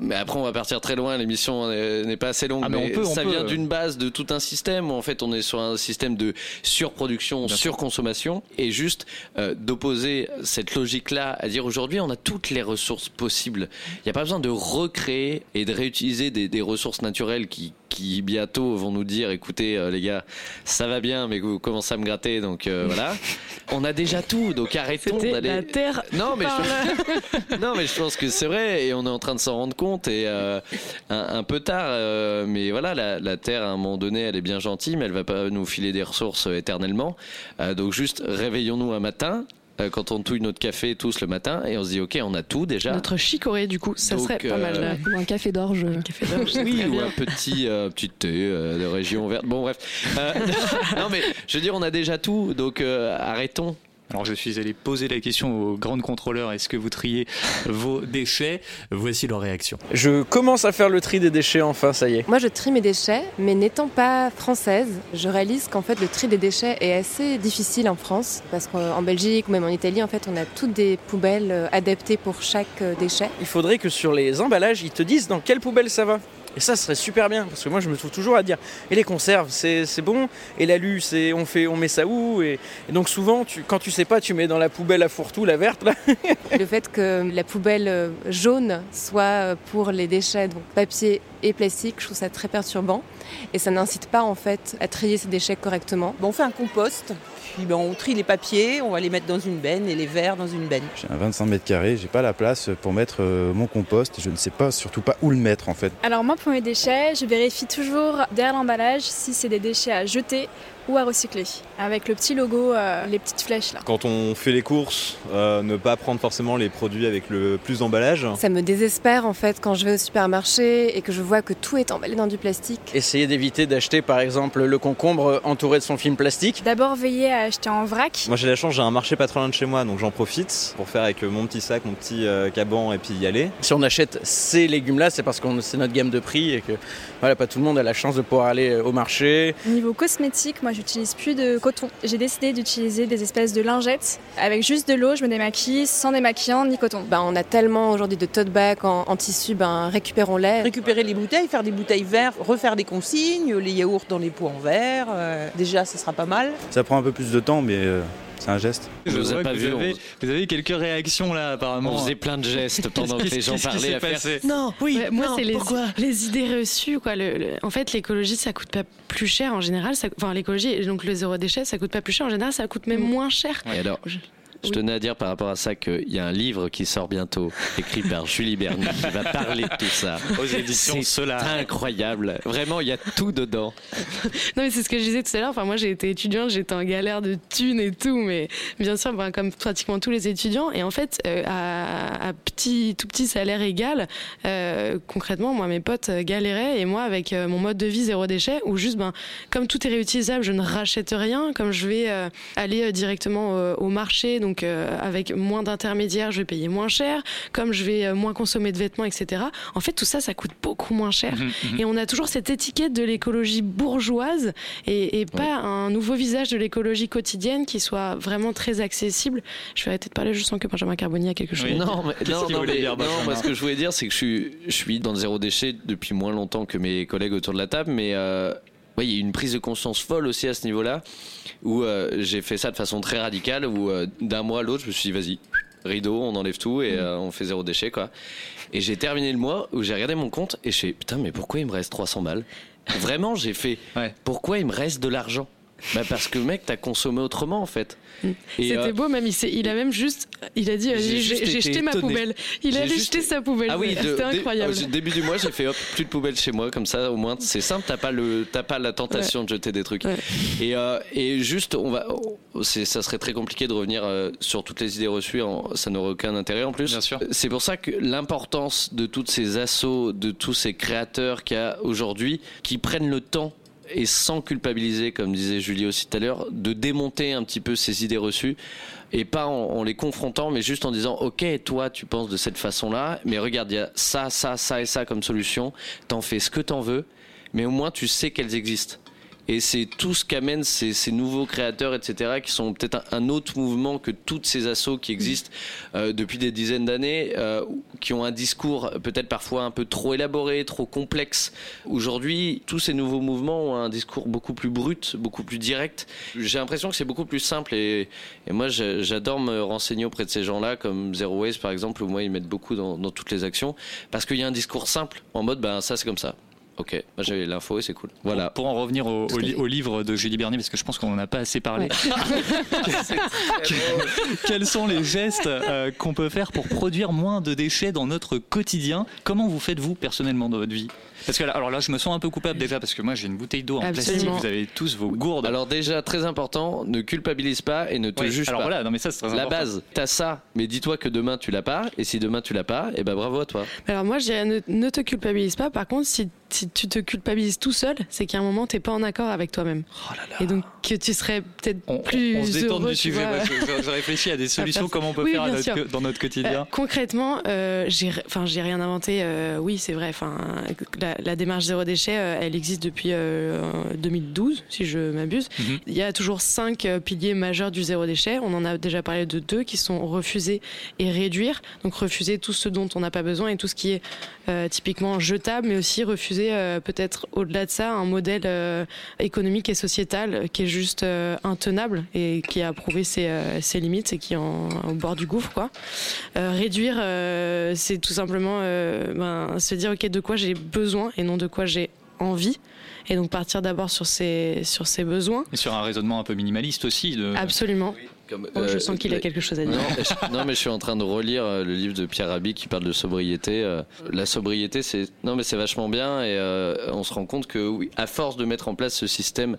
Mais après, on va partir très loin. L'émission n'est pas assez longue, Ah, mais mais, on peut, on ça peut. vient d'une base de tout un système où en fait on est sur un système de surproduction, surconsommation, et juste euh, d'opposer cette logique-là à dire aujourd'hui on a toutes les ressources possibles. Il n'y a pas besoin de recréer et de réutiliser des, des ressources naturelles qui qui bientôt vont nous dire écoutez euh, les gars ça va bien mais vous commencez à me gratter donc euh, voilà on a déjà tout donc arrêtons d'aller la terre. non mais, par je... non mais je pense que c'est vrai et on est en train de s'en rendre compte et euh, un, un peu tard euh, mais voilà la, la terre à un moment donné elle est bien gentille mais elle va pas nous filer des ressources euh, éternellement Euh, donc juste réveillons-nous un matin quand on touille notre café tous le matin et on se dit ok on a tout déjà Notre chicorée du coup, ça Donc, serait pas mal. euh. Ou un café d'orge. Café d'orge, c'est oui, ou bien. un petit, euh, petit thé euh, de région verte. Bon, bref. Euh, non, mais je veux dire, on a déjà tout, donc euh, arrêtons. Alors je suis allé poser la question aux grandes contrôleurs, est-ce que vous triez vos déchets? Voici leur réaction. Je commence à faire le tri des déchets enfin, ça y est. Moi, je trie mes déchets, mais n'étant pas française, je réalise qu'en fait, le tri des déchets est assez difficile en France, parce qu'en Belgique ou même en Italie, en fait, on a toutes des poubelles euh, adaptées pour chaque euh, déchet. Il faudrait que sur les emballages, ils te disent dans quelle poubelle ça va. Et ça serait super bien, parce que moi je me trouve toujours à dire, et les conserves, c'est c'est bon, et l'alu, c'est on fait, on met ça où et, et donc souvent, tu, quand tu sais pas, tu mets dans la poubelle à fourre-tout, la verte là. Le fait que la poubelle euh, jaune soit euh, pour les déchets, donc papier et plastique, je trouve ça très perturbant. Et ça n'incite pas en fait à trier ces déchets correctement. Bon, on fait un compost, puis ben, on trie les papiers, on va les mettre dans une benne et les verres dans une benne. J'ai un 25 mètres carrés, j'ai pas la place pour mettre euh, mon compost et je ne sais pas surtout pas où le mettre en fait. Alors moi pour mes déchets, je vérifie toujours derrière l'emballage si c'est des déchets à jeter ou à recycler, avec le petit logo, euh, les petites flèches là. Quand on fait les courses, euh, ne pas prendre forcément les produits avec le plus d'emballage. Ça me désespère en fait quand je vais au supermarché et que je vois que tout est emballé dans du plastique. Essayer d'éviter d'acheter par exemple le concombre entouré de son film plastique. D'abord veiller à acheter en vrac. Moi j'ai la chance, j'ai un marché pas trop loin de chez moi, donc j'en profite pour faire avec mon petit sac, mon petit euh, caban et puis y aller. Si on achète ces légumes-là, c'est parce que c'est notre gamme de prix et que voilà, pas tout le monde a la chance de pouvoir aller au marché. Niveau cosmétique, moi j'utilise plus de coton. J'ai décidé d'utiliser des espèces de lingettes. Avec juste de l'eau, je me démaquille sans démaquillant ni coton. Ben, on a tellement aujourd'hui de tote bags en, en tissu, ben, récupérons-les. Récupérer les bouteilles, faire des bouteilles vertes, refaire des consignes, les yaourts dans les pots en verre. euh, déjà, ce sera pas mal. Ça prend un peu plus de temps, mais euh, c'est un geste. Je vous ai pas vu, vous, avez, on- vous avez quelques réactions là apparemment. On faisait plein de gestes pendant que les gens parlaient à faire. Non, oui, Ouais, moi, c'est les, pourquoi les idées reçues. Quoi. Le, le- en fait, l'écologie, ça coûte pas plus cher en général. Ça, enfin, l'écologie, donc le zéro déchet, ça coûte pas plus cher. En général, ça coûte même moins cher. Et alors, je tenais à dire par rapport à ça qu'il y a un livre qui sort bientôt, écrit par Julie Berny, qui va parler de tout ça. Aux éditions C'est Solar. incroyable. Vraiment, il y a tout dedans. Non, mais c'est ce que je disais tout à l'heure. Enfin, moi, j'ai été étudiante, j'étais en galère de thunes et tout, mais bien sûr, ben, comme pratiquement tous les étudiants. Et en fait, euh, à, à petit, tout petit salaire égal, euh, concrètement, moi, mes potes euh, galéraient et moi, avec euh, mon mode de vie zéro déchet, où juste, ben, comme tout est réutilisable, je ne rachète rien. Comme je vais euh, aller euh, directement euh, au marché, donc euh, avec moins d'intermédiaires, je vais payer moins cher. Comme je vais euh, moins consommer de vêtements, etc. En fait, tout ça, ça coûte beaucoup moins cher. Et on a toujours cette étiquette de l'écologie bourgeoise et, et pas un nouveau visage de l'écologie quotidienne qui soit vraiment très accessible. Je vais arrêter de parler, je sens que Benjamin Carboni a quelque chose. à dire. Non, mais, non, non, mais- non, moi, ce que je voulais dire, c'est que je suis, je suis dans le zéro déchet depuis moins longtemps que mes collègues autour de la table, mais euh, ouais, il y a eu une prise de conscience folle aussi à ce niveau-là, où euh, j'ai fait ça de façon très radicale, où euh, d'un mois à l'autre, je me suis dit, vas-y, rideau, on enlève tout et euh, on fait zéro déchet, quoi. Et j'ai terminé le mois où j'ai regardé mon compte et je fais, putain, mais pourquoi il me reste 300 balles? Vraiment, j'ai fait, pourquoi il me reste de l'argent? Bah parce que mec, t'as consommé autrement en fait. C'était euh, beau, même il, a même juste, il a dit, J'ai jeté ma poubelle. Il a J'ai allé juste- jeter sa poubelle. Ah oui, c'était incroyable. au début du mois, j'ai fait hop, plus de poubelle chez moi, comme ça au moins c'est simple, t'as pas le, t'as pas la tentation de jeter des trucs. Et, euh, et juste, on va, oh, c'est, ça serait très compliqué de revenir euh, sur toutes les idées reçues, en- ça n'aurait aucun intérêt en plus. C'est pour ça que l'importance de toutes ces assos, de tous ces créateurs qu'il y a aujourd'hui, qui prennent le temps et sans culpabiliser, comme disait Julie aussi tout à l'heure, de démonter un petit peu ces idées reçues et pas en, les confrontant, mais juste en disant ok, toi tu penses de cette façon-là, mais regarde, il y a ça, ça, ça et ça comme solution. T'en fais ce que t'en veux, mais au moins tu sais qu'elles existent. Et c'est tout ce qu'amènent ces, nouveaux créateurs, etc., qui sont peut-être un, autre mouvement que toutes ces assos qui existent euh, depuis des dizaines d'années, euh, qui ont un discours peut-être parfois un peu trop élaboré, trop complexe. Aujourd'hui, tous ces nouveaux mouvements ont un discours beaucoup plus brut, beaucoup plus direct. J'ai l'impression que c'est beaucoup plus simple et, moi j'a- j'adore me renseigner auprès de ces gens-là, comme Zero Waste par exemple, où moi ils mettent beaucoup dans, dans toutes les actions, parce qu'il y a un discours simple, en mode ben ça c'est comme ça. Ok, moi j'avais l'info et c'est cool. Voilà. Pour en revenir au, au li- au livre de Julie Bernier, parce que je pense qu'on n'en a pas assez parlé. Quels sont les gestes euh, qu'on peut faire pour produire moins de déchets dans notre quotidien? Comment vous faites-vous personnellement dans votre vie? Parce que là, alors là, je me sens un peu coupable déjà parce que moi j'ai une bouteille d'eau en Absolument. plastique. Vous avez tous vos gourdes. Alors déjà très important, ne culpabilise pas et ne te Oui, juge alors pas. voilà, non, mais ça, c'est très La important. base, t'as ça, mais dis-toi que demain tu l'as pas et si demain tu l'as pas, et ben bravo à toi. Alors moi, je dirais ne, ne te culpabilise pas. Par contre, si, si tu te culpabilises tout seul, c'est qu'à un moment, t'es pas en accord avec toi-même. Et donc que tu serais peut-être plus On se détend heureux, du sujet. moi, je, je- réfléchis à des solutions, comment on peut Oui, faire notre dans notre quotidien. Euh, concrètement, euh, j'ai, enfin, j'ai rien inventé. euh, oui, c'est vrai. Enfin, la, la démarche zéro déchet, euh, elle existe depuis euh, 2012, si je m'abuse. Mhm. Il y a toujours cinq euh, piliers majeurs du zéro déchet. On en a déjà parlé de deux qui sont refuser et réduire. Donc refuser tout ce dont on n'a pas besoin et tout ce qui est euh, typiquement jetable, mais aussi refuser euh, peut-être au-delà de ça un modèle euh, économique et sociétal qui est juste euh, intenable et qui a prouvé ses, euh, ses limites et qui est en- au bord du gouffre quoi. Euh, réduire, euh, c'est tout simplement euh, ben, se dire ok de quoi j'ai besoin et non de quoi j'ai envie. Et donc partir d'abord sur ses, sur ses besoins. Et sur un raisonnement un peu minimaliste aussi. De... Absolument. Comme, Oh, je euh, sens qu'il a quelque chose à dire. Non, je- non, mais je suis en train de relire euh, le livre de Pierre Rabhi qui parle de sobriété. Euh, La sobriété, c'est non, mais c'est vachement bien et euh, on se rend compte que oui, à force de mettre en place ce système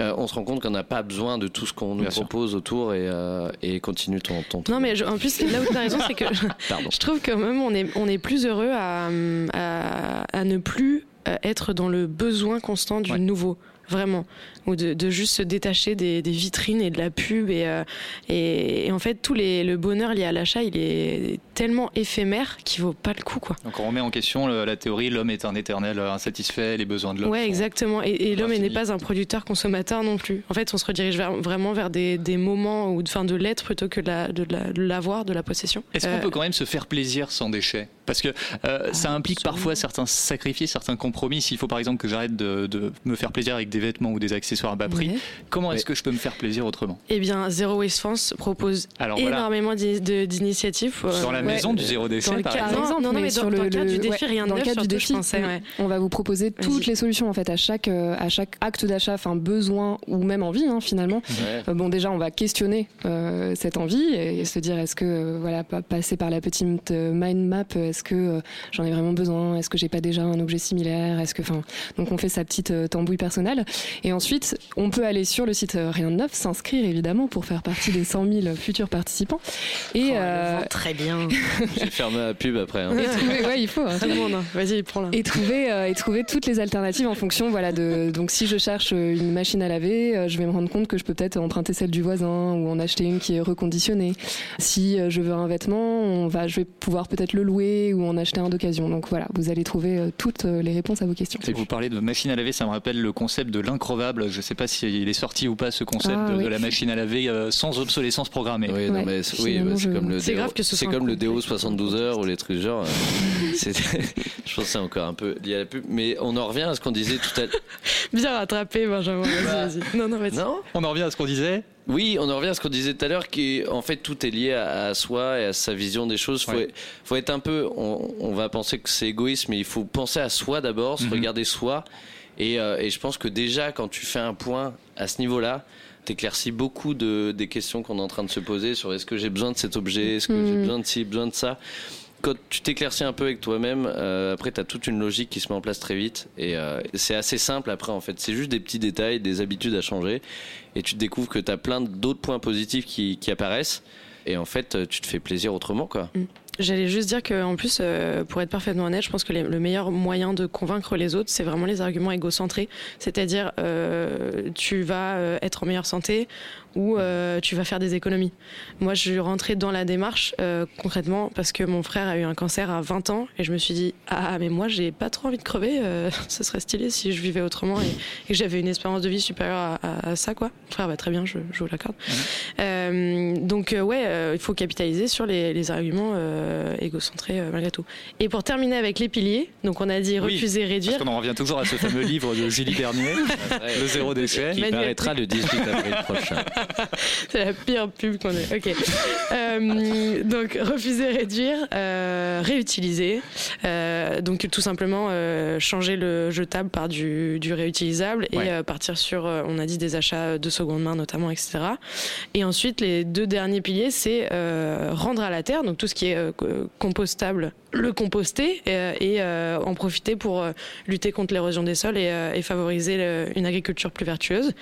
euh, on se rend compte qu'on n'a pas besoin de tout ce qu'on nous propose autour et, euh, et continue ton, ton Non, mais je- en plus, là où tu as raison, c'est que je trouve quand même on est, on est plus heureux à, à, à ne plus euh, être dans le besoin constant du nouveau. Vraiment, ou de, de juste se détacher des, des vitrines et de la pub et, euh, et, et en fait tout les, le bonheur lié à l'achat il est tellement éphémère qu'il vaut pas le coup quoi. Donc on remet en question le- la théorie l'homme est un éternel insatisfait, les besoins de l'homme. Ouais, exactement. Et, et l'homme n'est pas un producteur consommateur non plus. En fait, on se redirige vers- vraiment vers des, des moments ou enfin de l'être plutôt que de la- de la- de l'avoir, de la possession. Est-ce qu'on Euh, peut quand même se faire plaisir sans déchets? Parce que euh, ça implique parfois certains sacrifices, certains compromis. S'il faut par exemple que j'arrête de, de me faire plaisir avec des vêtements ou des accessoires à bas prix, Ouais. comment est-ce que je peux me faire plaisir autrement? Eh bien, Zero Waste France propose Alors, énormément d'initiatives. euh, Dans la maison du zéro déchet, Dans le par exemple. non, non, non, mais dans, dans le cadre du défi, ouais, rien dans le cadre du défi, je pensais, ouais. on va vous proposer toutes les solutions en fait à chaque euh, à chaque acte d'achat, enfin besoin ou même envie hein, finalement. Ouais. Euh, bon déjà on va questionner euh, cette envie et, se dire est-ce que euh, voilà pa- passer par la petite mind map, est-ce que euh, j'en ai vraiment besoin, est-ce que j'ai pas déjà un objet similaire, est-ce que enfin donc on fait sa petite euh, tambouille personnelle et ensuite on peut aller sur le site euh, Rien de neuf, s'inscrire évidemment pour faire partie des 100 000 futurs participants et euh, très bien. J'ai fermé la pub après. hein. et trouver, ouais, il faut. hein. Tout le monde, hein. vas-y, prends-la. Et trouver, euh, et trouver toutes les alternatives en fonction, voilà, de. Donc, si je cherche une machine à laver, je vais me rendre compte que je peux peut-être emprunter celle du voisin ou en acheter une qui est reconditionnée. Si je veux un vêtement, on va, je vais pouvoir peut-être le louer ou en acheter un d'occasion. Donc voilà, vous allez trouver euh, toutes euh, les réponses à vos questions. Et vous parlez de machine à laver, ça me rappelle le concept de l'increvable. Je ne sais pas s'il est sorti ou pas ce concept Ah, de, la machine à laver euh, sans obsolescence programmée. Oui, non, mais c'est- oui, bah, c'est je- comme le C'est déo, grave que ce c'est soit comme un le déo 72 heures ou les trucs genre. euh, c'est- je pense que c'est encore un peu lié à la pub, mais on en revient à ce qu'on disait tout à l'heure. Bien rattrapé, Benjamin. Vas-y, vas-y. Non, non, vas-y. Non? On en revient à ce qu'on disait. Oui, on en revient à ce qu'on disait tout à l'heure, qui en fait tout est lié à, à soi et à sa vision des choses. Faut, Ouais. faut être un peu, on, on va penser que c'est égoïste, mais il faut penser à soi d'abord, se Mhm. regarder soi. Et, euh, et je pense que déjà quand tu fais un point à ce niveau-là, t'éclaircis beaucoup de, des questions qu'on est en train de se poser sur est-ce que j'ai besoin de cet objet, est-ce que j'ai Mhm. besoin de ci, besoin de ça. Quand tu t'éclaircis un peu avec toi-même, euh, après tu as toute une logique qui se met en place très vite et euh, c'est assez simple après en fait. C'est juste des petits détails, des habitudes à changer et tu découvres que tu as plein d'autres points positifs qui, qui apparaissent et en fait tu te fais plaisir autrement quoi. J'allais juste dire que, en plus, euh, pour être parfaitement honnête, je pense que le meilleur moyen de convaincre les autres, c'est vraiment les arguments égocentrés. C'est-à-dire, tu vas être en meilleure santé ou euh, tu vas faire des économies. Moi, je suis rentrée dans la démarche euh, concrètement parce que mon frère a eu un cancer à 20 ans et je me suis dit ah mais moi j'ai pas trop envie de crever. euh, ce serait stylé si je vivais autrement et, et que j'avais une espérance de vie supérieure à, à- à ça quoi. Mon frère va très bien, je je joue la corde. Euh, donc euh, ouais, euh, il faut capitaliser sur les, les arguments euh, égocentrés euh, malgré tout. Et pour terminer avec les piliers, donc on a dit Oui, refuser, réduire. Parce qu'on en revient toujours à ce fameux livre de Julie Bernier, Le zéro déchet. Qui paraîtra le 18 avril prochain. C'est la pire pub qu'on ait. Ok. Euh, donc refuser, réduire, euh, réutiliser. Euh, donc tout simplement changer le jetable par du, du réutilisable et Ouais. partir sur, on a dit des achats de seconde main notamment, etc. Et ensuite les deux derniers piliers, c'est rendre à la terre, donc tout ce qui est co- compostable, le composter et en profiter pour lutter contre l'érosion des sols et, et favoriser le- une agriculture plus vertueuse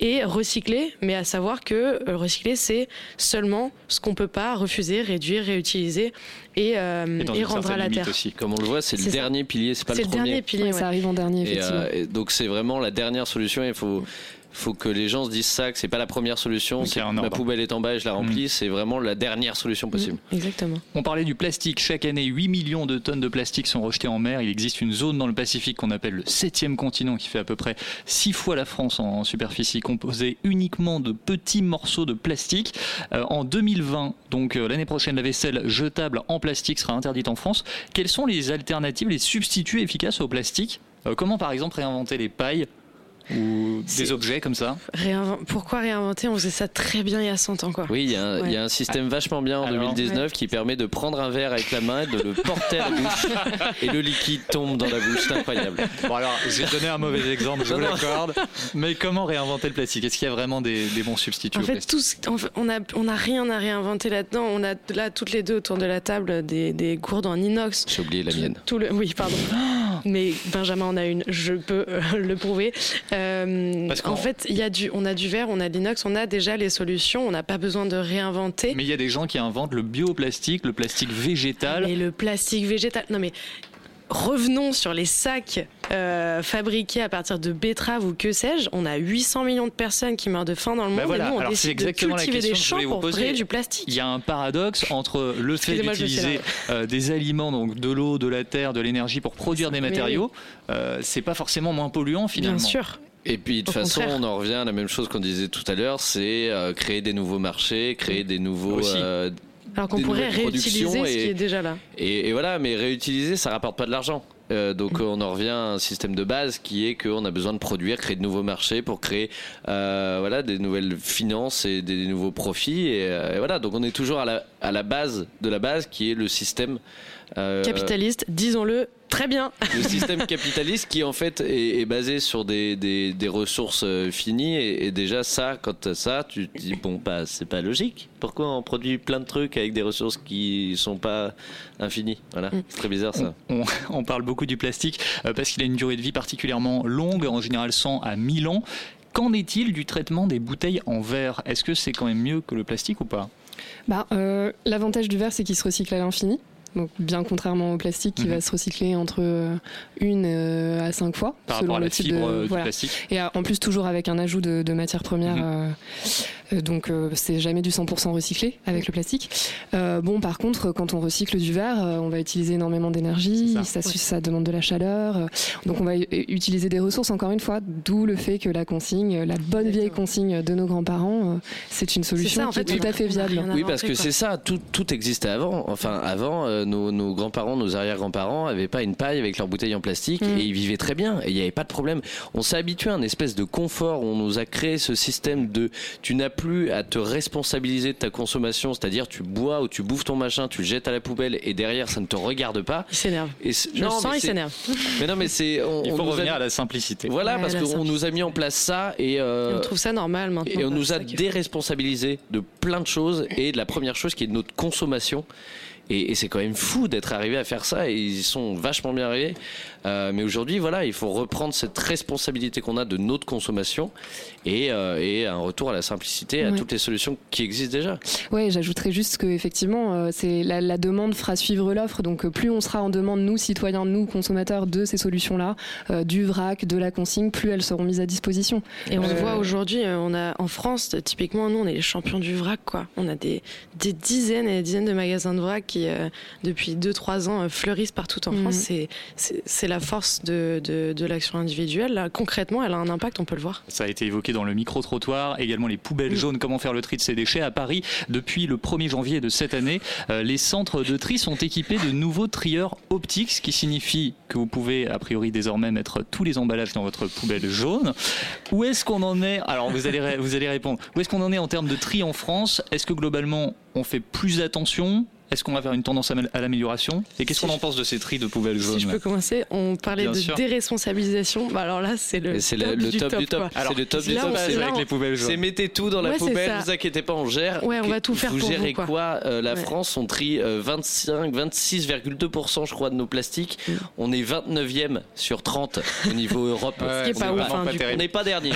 et recycler, mais à savoir que euh, recycler c'est seulement ce qu'on peut pas refuser, réduire, réutiliser et, euh, Et dans et une rendre à la terre. aussi. Comme on le voit, c'est le ça. dernier pilier, c'est pas C'est le le premier. dernier pilier. Ouais, ouais. Ça arrive en dernier, Et, effectivement. euh, et donc c'est vraiment la dernière solution. Il faut faut que les gens se disent ça, que c'est pas la première solution. C'est ma poubelle est en bas et je la remplis. Mm. C'est vraiment la dernière solution possible. Exactement. On parlait du plastique. Chaque année, 8 millions de tonnes de plastique sont rejetées en mer. Il existe une zone dans le Pacifique qu'on appelle le septième continent qui fait à peu près 6 fois la France en superficie, composée uniquement de petits morceaux de plastique. Euh, en 2020, donc euh, l'année prochaine, la vaisselle jetable en plastique sera interdite en France. Quelles sont les alternatives, les substituts efficaces au plastique? Euh, Comment par exemple réinventer les pailles? Ou des objets comme ça Pourquoi réinventer? On faisait ça très bien il y a 100 ans quoi. Oui, il y, a un- Ouais. il y a un système vachement bien en Alors 2019 qui permet de prendre un verre avec la main, de le porter à la bouche et le liquide tombe dans la bouche. C'est incroyable. Bon alors, j'ai donné un mauvais exemple, je vous l'accorde. Mais comment réinventer le plastique? Est-ce qu'il y a vraiment des, des bons substituts En au fait, plastique? tout ce- en fait, on a on a rien à réinventer là-dedans. On a là toutes les deux autour de la table des, des gourdes en inox. J'ai oublié la mienne. Tout le oui pardon. Mais Benjamin en a une, je peux euh, le prouver. Euh, en fait, il y a du, on a du verre, on a de l'inox, on a déjà les solutions, on n'a pas besoin de réinventer. Mais il y a des gens qui inventent le bioplastique, le plastique végétal. Et le plastique végétal. Non mais revenons sur les sacs euh, fabriqués à partir de betteraves ou que sais-je. On a 800 millions de personnes qui meurent de faim dans le Bah monde voilà. et nous on Alors, c'est décide de exactement la cultiver question des que je champs vous pour créer du plastique. Il y a un paradoxe entre le fait d'utiliser euh, des aliments, donc de l'eau, de la terre, de l'énergie pour produire des matériaux. euh, c'est pas forcément moins polluant finalement. Bien sûr. Et puis de toute façon, contraire. on en revient à la même chose qu'on disait tout à l'heure, c'est euh, créer des nouveaux marchés, créer des nouveaux. Euh, Alors qu'on pourrait réutiliser ce qui est déjà là. Et, et voilà, mais réutiliser, ça rapporte pas de l'argent. Euh, donc Mm. on en revient à un système de base qui est qu'on a besoin de produire, créer de nouveaux marchés pour créer euh, voilà des nouvelles finances et des, nouveaux profits et, euh, et voilà donc on est toujours à la, à la base de la base qui est le système euh, Capitaliste, disons-le très bien. le système capitaliste qui en fait est, est basé sur des, des, des ressources euh, finies et, et déjà ça quand ça tu te dis bon bah c'est pas logique. Pourquoi on produit plein de trucs avec des ressources qui sont pas infinies? Voilà. C'est très bizarre ça. On, on parle beaucoup du plastique euh, parce qu'il a une durée de vie particulièrement longue, en général 100 à 1000 ans. Qu'en est-il du traitement des bouteilles en verre? Est-ce que c'est quand même mieux que le plastique ou pas? Bah, euh, L'avantage du verre, c'est qu'il se recycle à l'infini. Donc, bien contrairement au plastique qui Mhm. va se recycler entre euh, une euh, à cinq fois. Par selon rapport à le la type fibre de- euh, du voilà. plastique Et en plus, toujours avec un ajout de, de matières premières. Mhm. donc, euh, c'est jamais du 100% recyclé avec le plastique. Euh, bon, par contre, quand on recycle du verre, euh, on va utiliser énormément d'énergie. Ça, ça demande de la chaleur. euh, donc, on va utiliser des ressources, encore une fois. D'où le fait que la consigne, la bonne vieille consigne de nos grands-parents, euh, c'est une solution ça, en qui fait, est tout à fait viable. Oui, parce que c'est ça, tout, tout existait avant. Enfin, avant, euh, nos, nos grands-parents, nos arrière-grands-parents avaient pas une paille avec leurs bouteilles en plastique Mm. et ils vivaient très bien et il n'y avait pas de problème. On s'est habitué à un espèce de confort, on nous a créé ce système de tu n'as plus à te responsabiliser de ta consommation, c'est-à-dire tu bois ou tu bouffes ton machin, tu le jettes à la poubelle et derrière ça ne te regarde pas. Il s'énerve. Je le sens, mais il s'énerve. Mais non, mais c'est. on- Il faut revenir à la simplicité. Voilà, Ouais, parce qu'on nous a mis en place ça et. euh, Et on trouve ça normal maintenant. et on nous a déresponsabilisé de plein de choses et de la première chose qui est de notre consommation. Et, et c'est quand même fou d'être arrivé à faire ça et ils y sont vachement bien arrivés. Euh, mais aujourd'hui, voilà, il faut reprendre cette responsabilité qu'on a de notre consommation et, euh, et un retour à la simplicité, à Ouais. toutes les solutions qui existent déjà. Oui, j'ajouterais juste que effectivement, euh, c'est la, la demande fera suivre l'offre. Donc, euh, plus on sera en demande, nous citoyens, nous consommateurs, de ces solutions-là, euh, du vrac, de la consigne, plus elles seront mises à disposition. Et on le voit aujourd'hui, on a en France, typiquement, nous, on est les champions du vrac, quoi. On a des, des dizaines et des dizaines de magasins de vrac qui, euh, depuis 2-3 ans, euh, fleurissent partout en Mhm. France. C'est- C'est c'est la force de, de, de l'action individuelle. Là, concrètement, elle a un impact, on peut le voir. Ça a été évoqué dans le micro-trottoir, également les poubelles jaunes, comment faire le tri de ces déchets à Paris. Depuis le 1er janvier de cette année, euh, les centres de tri sont équipés de nouveaux trieurs optiques, ce qui signifie que vous pouvez a priori désormais mettre tous les emballages dans votre poubelle jaune. Où est-ce qu'on en est? Alors vous allez, vous allez répondre. Où est-ce qu'on en est en termes de tri en France? Est-ce que globalement on fait plus attention? Est-ce qu'on va vers une tendance à l'amélioration Et qu'est-ce qu'on en pense de ces tris de poubelles jaunes Si je peux commencer, on parlait Bien de sûr. déresponsabilisation. Bah alors là, c'est le, top le, le du top, du top. quoi. C'est le top du top. on- C'est là, on- C'est mettez tout dans la Ouais, poubelle, vous inquiétez pas, on gère. Ouais, on va tout faire vous pour vous, gérez quoi. quoi Euh, La Ouais. France, on trie euh, 25, 26,2% je crois de nos plastiques. On est 29e sur 30 au niveau Europe. Ce qui On hein, On n'est pas dernier.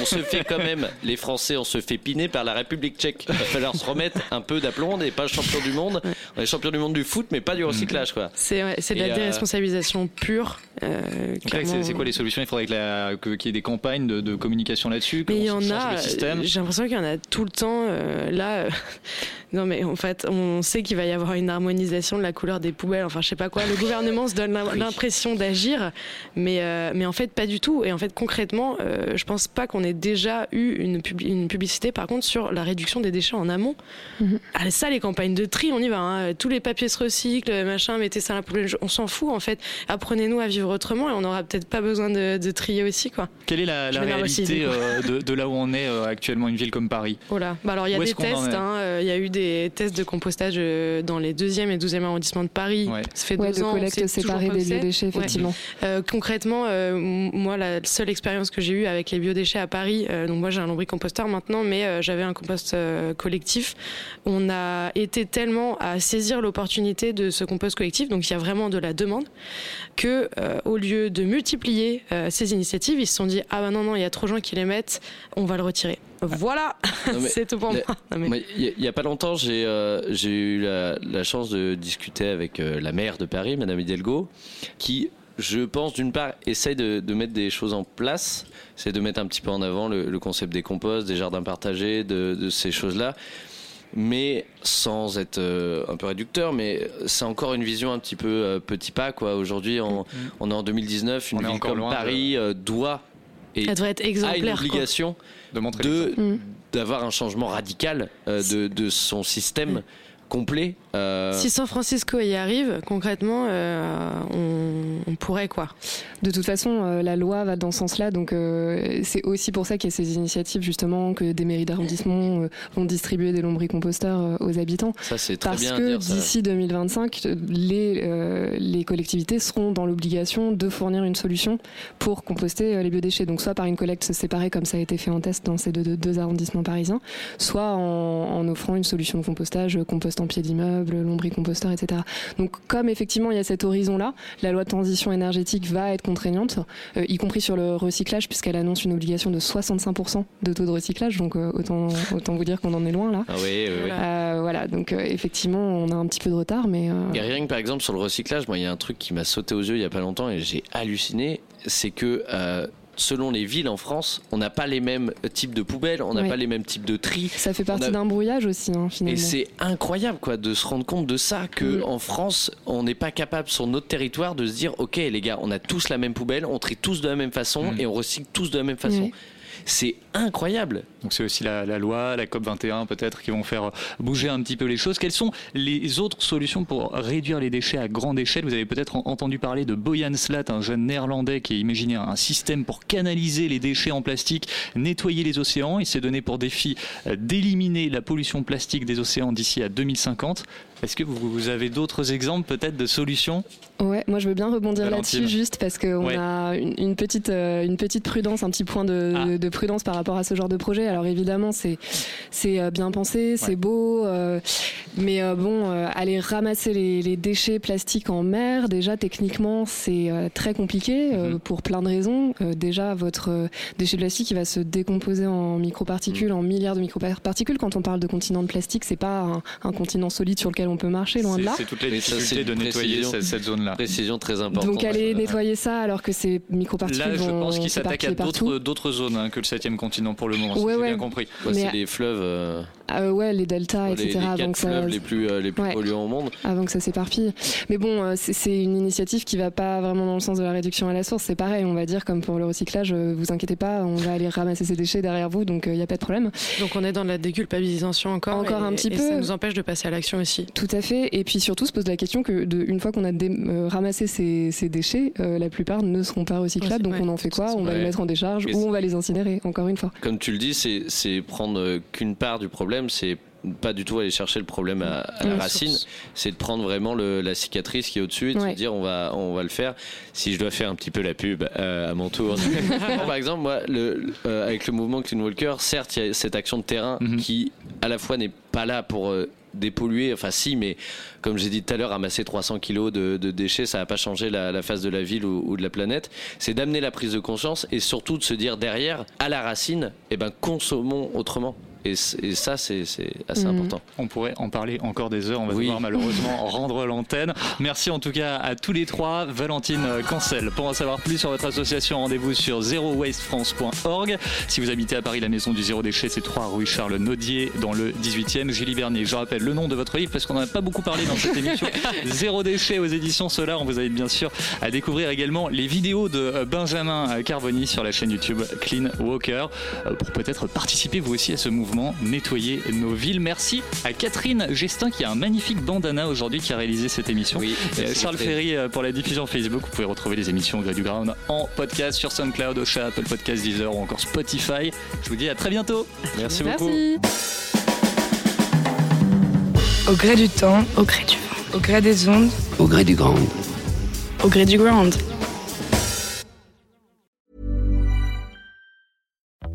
On se fait quand même, les Français, on se fait piner par la République tchèque. Il va falloir se remettre un peu d'aplomb. On n'est pas champion du monde. On est champion du monde du foot, mais pas du recyclage quoi. C'est ouais, de la euh, déresponsabilisation pure. euh, c'est quoi les solutions? Il faudrait la- qu'il y ait des campagnes de, de communication là-dessus? Mais il y en a, euh, j'ai l'impression qu'il y en a tout le temps. euh, là, euh, non mais en fait, on sait qu'il va y avoir une harmonisation de la couleur des poubelles. Enfin, je sais pas quoi. Le gouvernement se donne l'im- l'impression d'agir, mais euh, mais en fait pas du tout. Et en fait, concrètement, euh, je pense pas qu'on ait déjà eu une, pub- une publicité, par contre, sur la réduction des déchets en amont. Ah, ça, les campagnes de tri, on y va. hein. Tous les papiers se recyclent, machin, mettez ça à la poubelle. On s'en fout en fait. Apprenez-nous à vivre autrement et on n'aura peut-être pas besoin de, de trier aussi quoi. Quelle est la, réalité euh, de, de là où on est euh, actuellement, une ville comme Paris? Oh là. Bah alors il y a des tests, est? hein, euh, il y a eu des tests de compostage euh, dans les deuxième et 12e arrondissements de Paris. Ça fait Ouais, deux de ans, collecte séparée des où c'est. lieux déchets, effectivement. Euh, concrètement, euh, moi la seule expérience que j'ai eue avec les biodéchets à Paris, euh, donc moi j'ai un lombricomposteur maintenant, mais euh, j'avais un compost euh, collectif. On a été tellement à saisir l'opportunité de ce compost collectif, donc il y a vraiment de la demande, que au lieu de multiplier ces initiatives, ils se sont dit ah bah non non, il y a trop de gens qui les mettent, on va le retirer. Voilà, c'est tout pour moi. Il n'y a pas longtemps, j'ai eu la, la, chance de discuter avec la maire de Paris, Madame Hidalgo, qui je pense d'une part essaye de, mettre des choses en place, c'est de mettre un petit peu en avant le, concept des composts, des jardins partagés, de, ces choses-là, mais sans être euh, un peu réducteur, mais c'est encore une vision un petit peu euh, petit pas quoi. Aujourd'hui, on, mm. est en 2019, une ville comme Paris euh, doit et Elle devrait être exemplaire, a une obligation de montrer mm. d'avoir un changement radical de, de, son système complet. Euh, si San Francisco y arrive, concrètement, euh, on, pourrait quoi De toute façon, euh, la loi va dans ce sens-là, donc c'est aussi pour ça qu'il y a ces initiatives justement que des mairies d'arrondissement vont distribuer des lombricomposteurs aux habitants. Ça c'est très Parce bien que d'ici 2025, les les collectivités seront dans l'obligation de fournir une solution pour composter les biodéchets. Donc soit par une collecte séparée comme ça a été fait en test dans ces deux, arrondissements parisiens, soit en, en offrant une solution de compostage, compost en pied d'immeuble, lombricomposteur, etc. Donc comme effectivement il y a cet horizon-là, la loi de transition énergétique va être contraignante, euh, y compris sur le recyclage, puisqu'elle annonce une obligation de 65% de taux de recyclage. Donc euh, autant, autant vous dire qu'on en est loin là. Ah oui, oui, oui. Euh, voilà, donc effectivement on a un petit peu de retard, mais. Et rien que par exemple sur le recyclage, moi il y a un truc qui m'a sauté aux yeux il y a pas longtemps et j'ai halluciné, c'est que selon les villes en France, on n'a pas les mêmes types de poubelles, on n'a pas les mêmes types de tri. Ça fait partie d'un brouillage aussi, hein, finalement. Et c'est incroyable, quoi, de se rendre compte de ça, que en France, on n'est pas capable sur notre territoire de se dire, ok, les gars, on a tous la même poubelle, on trie tous de la même façon mm. et on recycle tous de la même façon. C'est incroyable. Donc c'est aussi la, loi, la COP 21 peut-être qui vont faire bouger un petit peu les choses. Quelles sont les autres solutions pour réduire les déchets à grande échelle? Vous avez peut-être entendu parler de Boyan Slat, un jeune néerlandais qui a imaginé un système pour canaliser les déchets en plastique, nettoyer les océans. Il s'est donné pour défi d'éliminer la pollution plastique des océans d'ici à 2050. Est-ce que vous avez d'autres exemples peut-être de solutions? Ouais, moi je veux bien rebondir là-dessus juste parce qu'on a une, petite, euh, une petite prudence, un petit point de, ah. de, prudence par rapport à ce genre de projet. Alors évidemment, c'est c'est euh, bien pensé, c'est beau, euh, mais bon, aller ramasser les, déchets plastiques en mer, déjà techniquement, c'est très compliqué mm-hmm. pour plein de raisons. déjà, votre déchet plastique, il va se décomposer en microparticules, mm. en milliards de microparticules. Quand on parle de continent de plastique, c'est pas un, un continent solide sur lequel on peut marcher, loin de là. C'est toutes les difficultés de nettoyer cette, zone-là. Précision très importante. Donc aller nettoyer ça alors que ces microparticules Là, je pense qu'il s'attaque à d'autres zones hein, que le septième continent pour le moment, si j'ai bien compris. c'est les fleuves. Euh, ah, ouais, les deltas, etc. Les, quatre fleuves les plus, euh, les plus polluants au monde. Avant que ça s'éparpille. Mais bon, euh, c'est une initiative qui va pas vraiment dans le sens de la réduction à la source. C'est pareil, on va dire, comme pour le recyclage, vous inquiétez pas, on va aller ramasser ces déchets derrière vous, donc il n'y a pas de problème. Donc on est dans la déculpabilisation encore. Encore un petit peu. ça nous empêche de passer à l'action aussi. Tout à fait. Et puis surtout, se pose la question que de, une fois qu'on a euh, ramassé ces, déchets, euh, la plupart ne seront pas recyclables. donc on en fait quoi? On va les mettre en décharge ou on va les incinérer, encore une fois. Comme tu le dis, c'est prendre euh, qu'une part du problème, c'est pas du tout aller chercher le problème à, la racine, c'est de prendre vraiment la cicatrice qui est au-dessus et de se dire on va, on va le faire. Si je dois faire un petit peu la pub à mon tour. par exemple, moi, le, avec le mouvement Clean Walker, certes, il y a cette action de terrain mhm. qui, à la fois, n'est pas là pour dépolluer. Enfin, si, mais comme j'ai dit tout à l'heure, ramasser 300 kilos de, déchets, ça va pas changer la, face de la ville ou, de la planète. C'est d'amener la prise de conscience et surtout de se dire derrière, à la racine, eh ben, consommons autrement. Et, ça, c'est assez mhm. important. On pourrait en parler encore des heures. On va devoir malheureusement rendre l'antenne. Merci en tout cas à tous les trois. Valentine Cancel. Pour en savoir plus sur votre association, rendez-vous sur zerowastefrance.org. Si vous habitez à Paris, la maison du zéro déchet, c'est 3 rue Charles Naudier dans le 18e. Julie Bernier, je rappelle le nom de votre livre parce qu'on n'en a pas beaucoup parlé dans cette émission. Zéro déchet aux éditions Solar. On vous invite bien sûr à découvrir également les vidéos de Benjamin Carboni sur la chaîne YouTube Clean Walker euh, pour peut-être participer vous aussi à ce mouvement nettoyer nos villes. Merci à Catherine Gestin qui a un magnifique bandana aujourd'hui qui a réalisé cette émission. Oui, Charles Ferry euh, pour la diffusion Facebook. Vous pouvez retrouver les émissions Grey du Ground en podcast sur SoundCloud, Ocha, Apple Podcast, Deezer ou encore Spotify. Je vous dis à très bientôt. Merci, beaucoup. Au gré du temps, au gré du vent, au gré des ondes, au gré du grand, au gré du ground.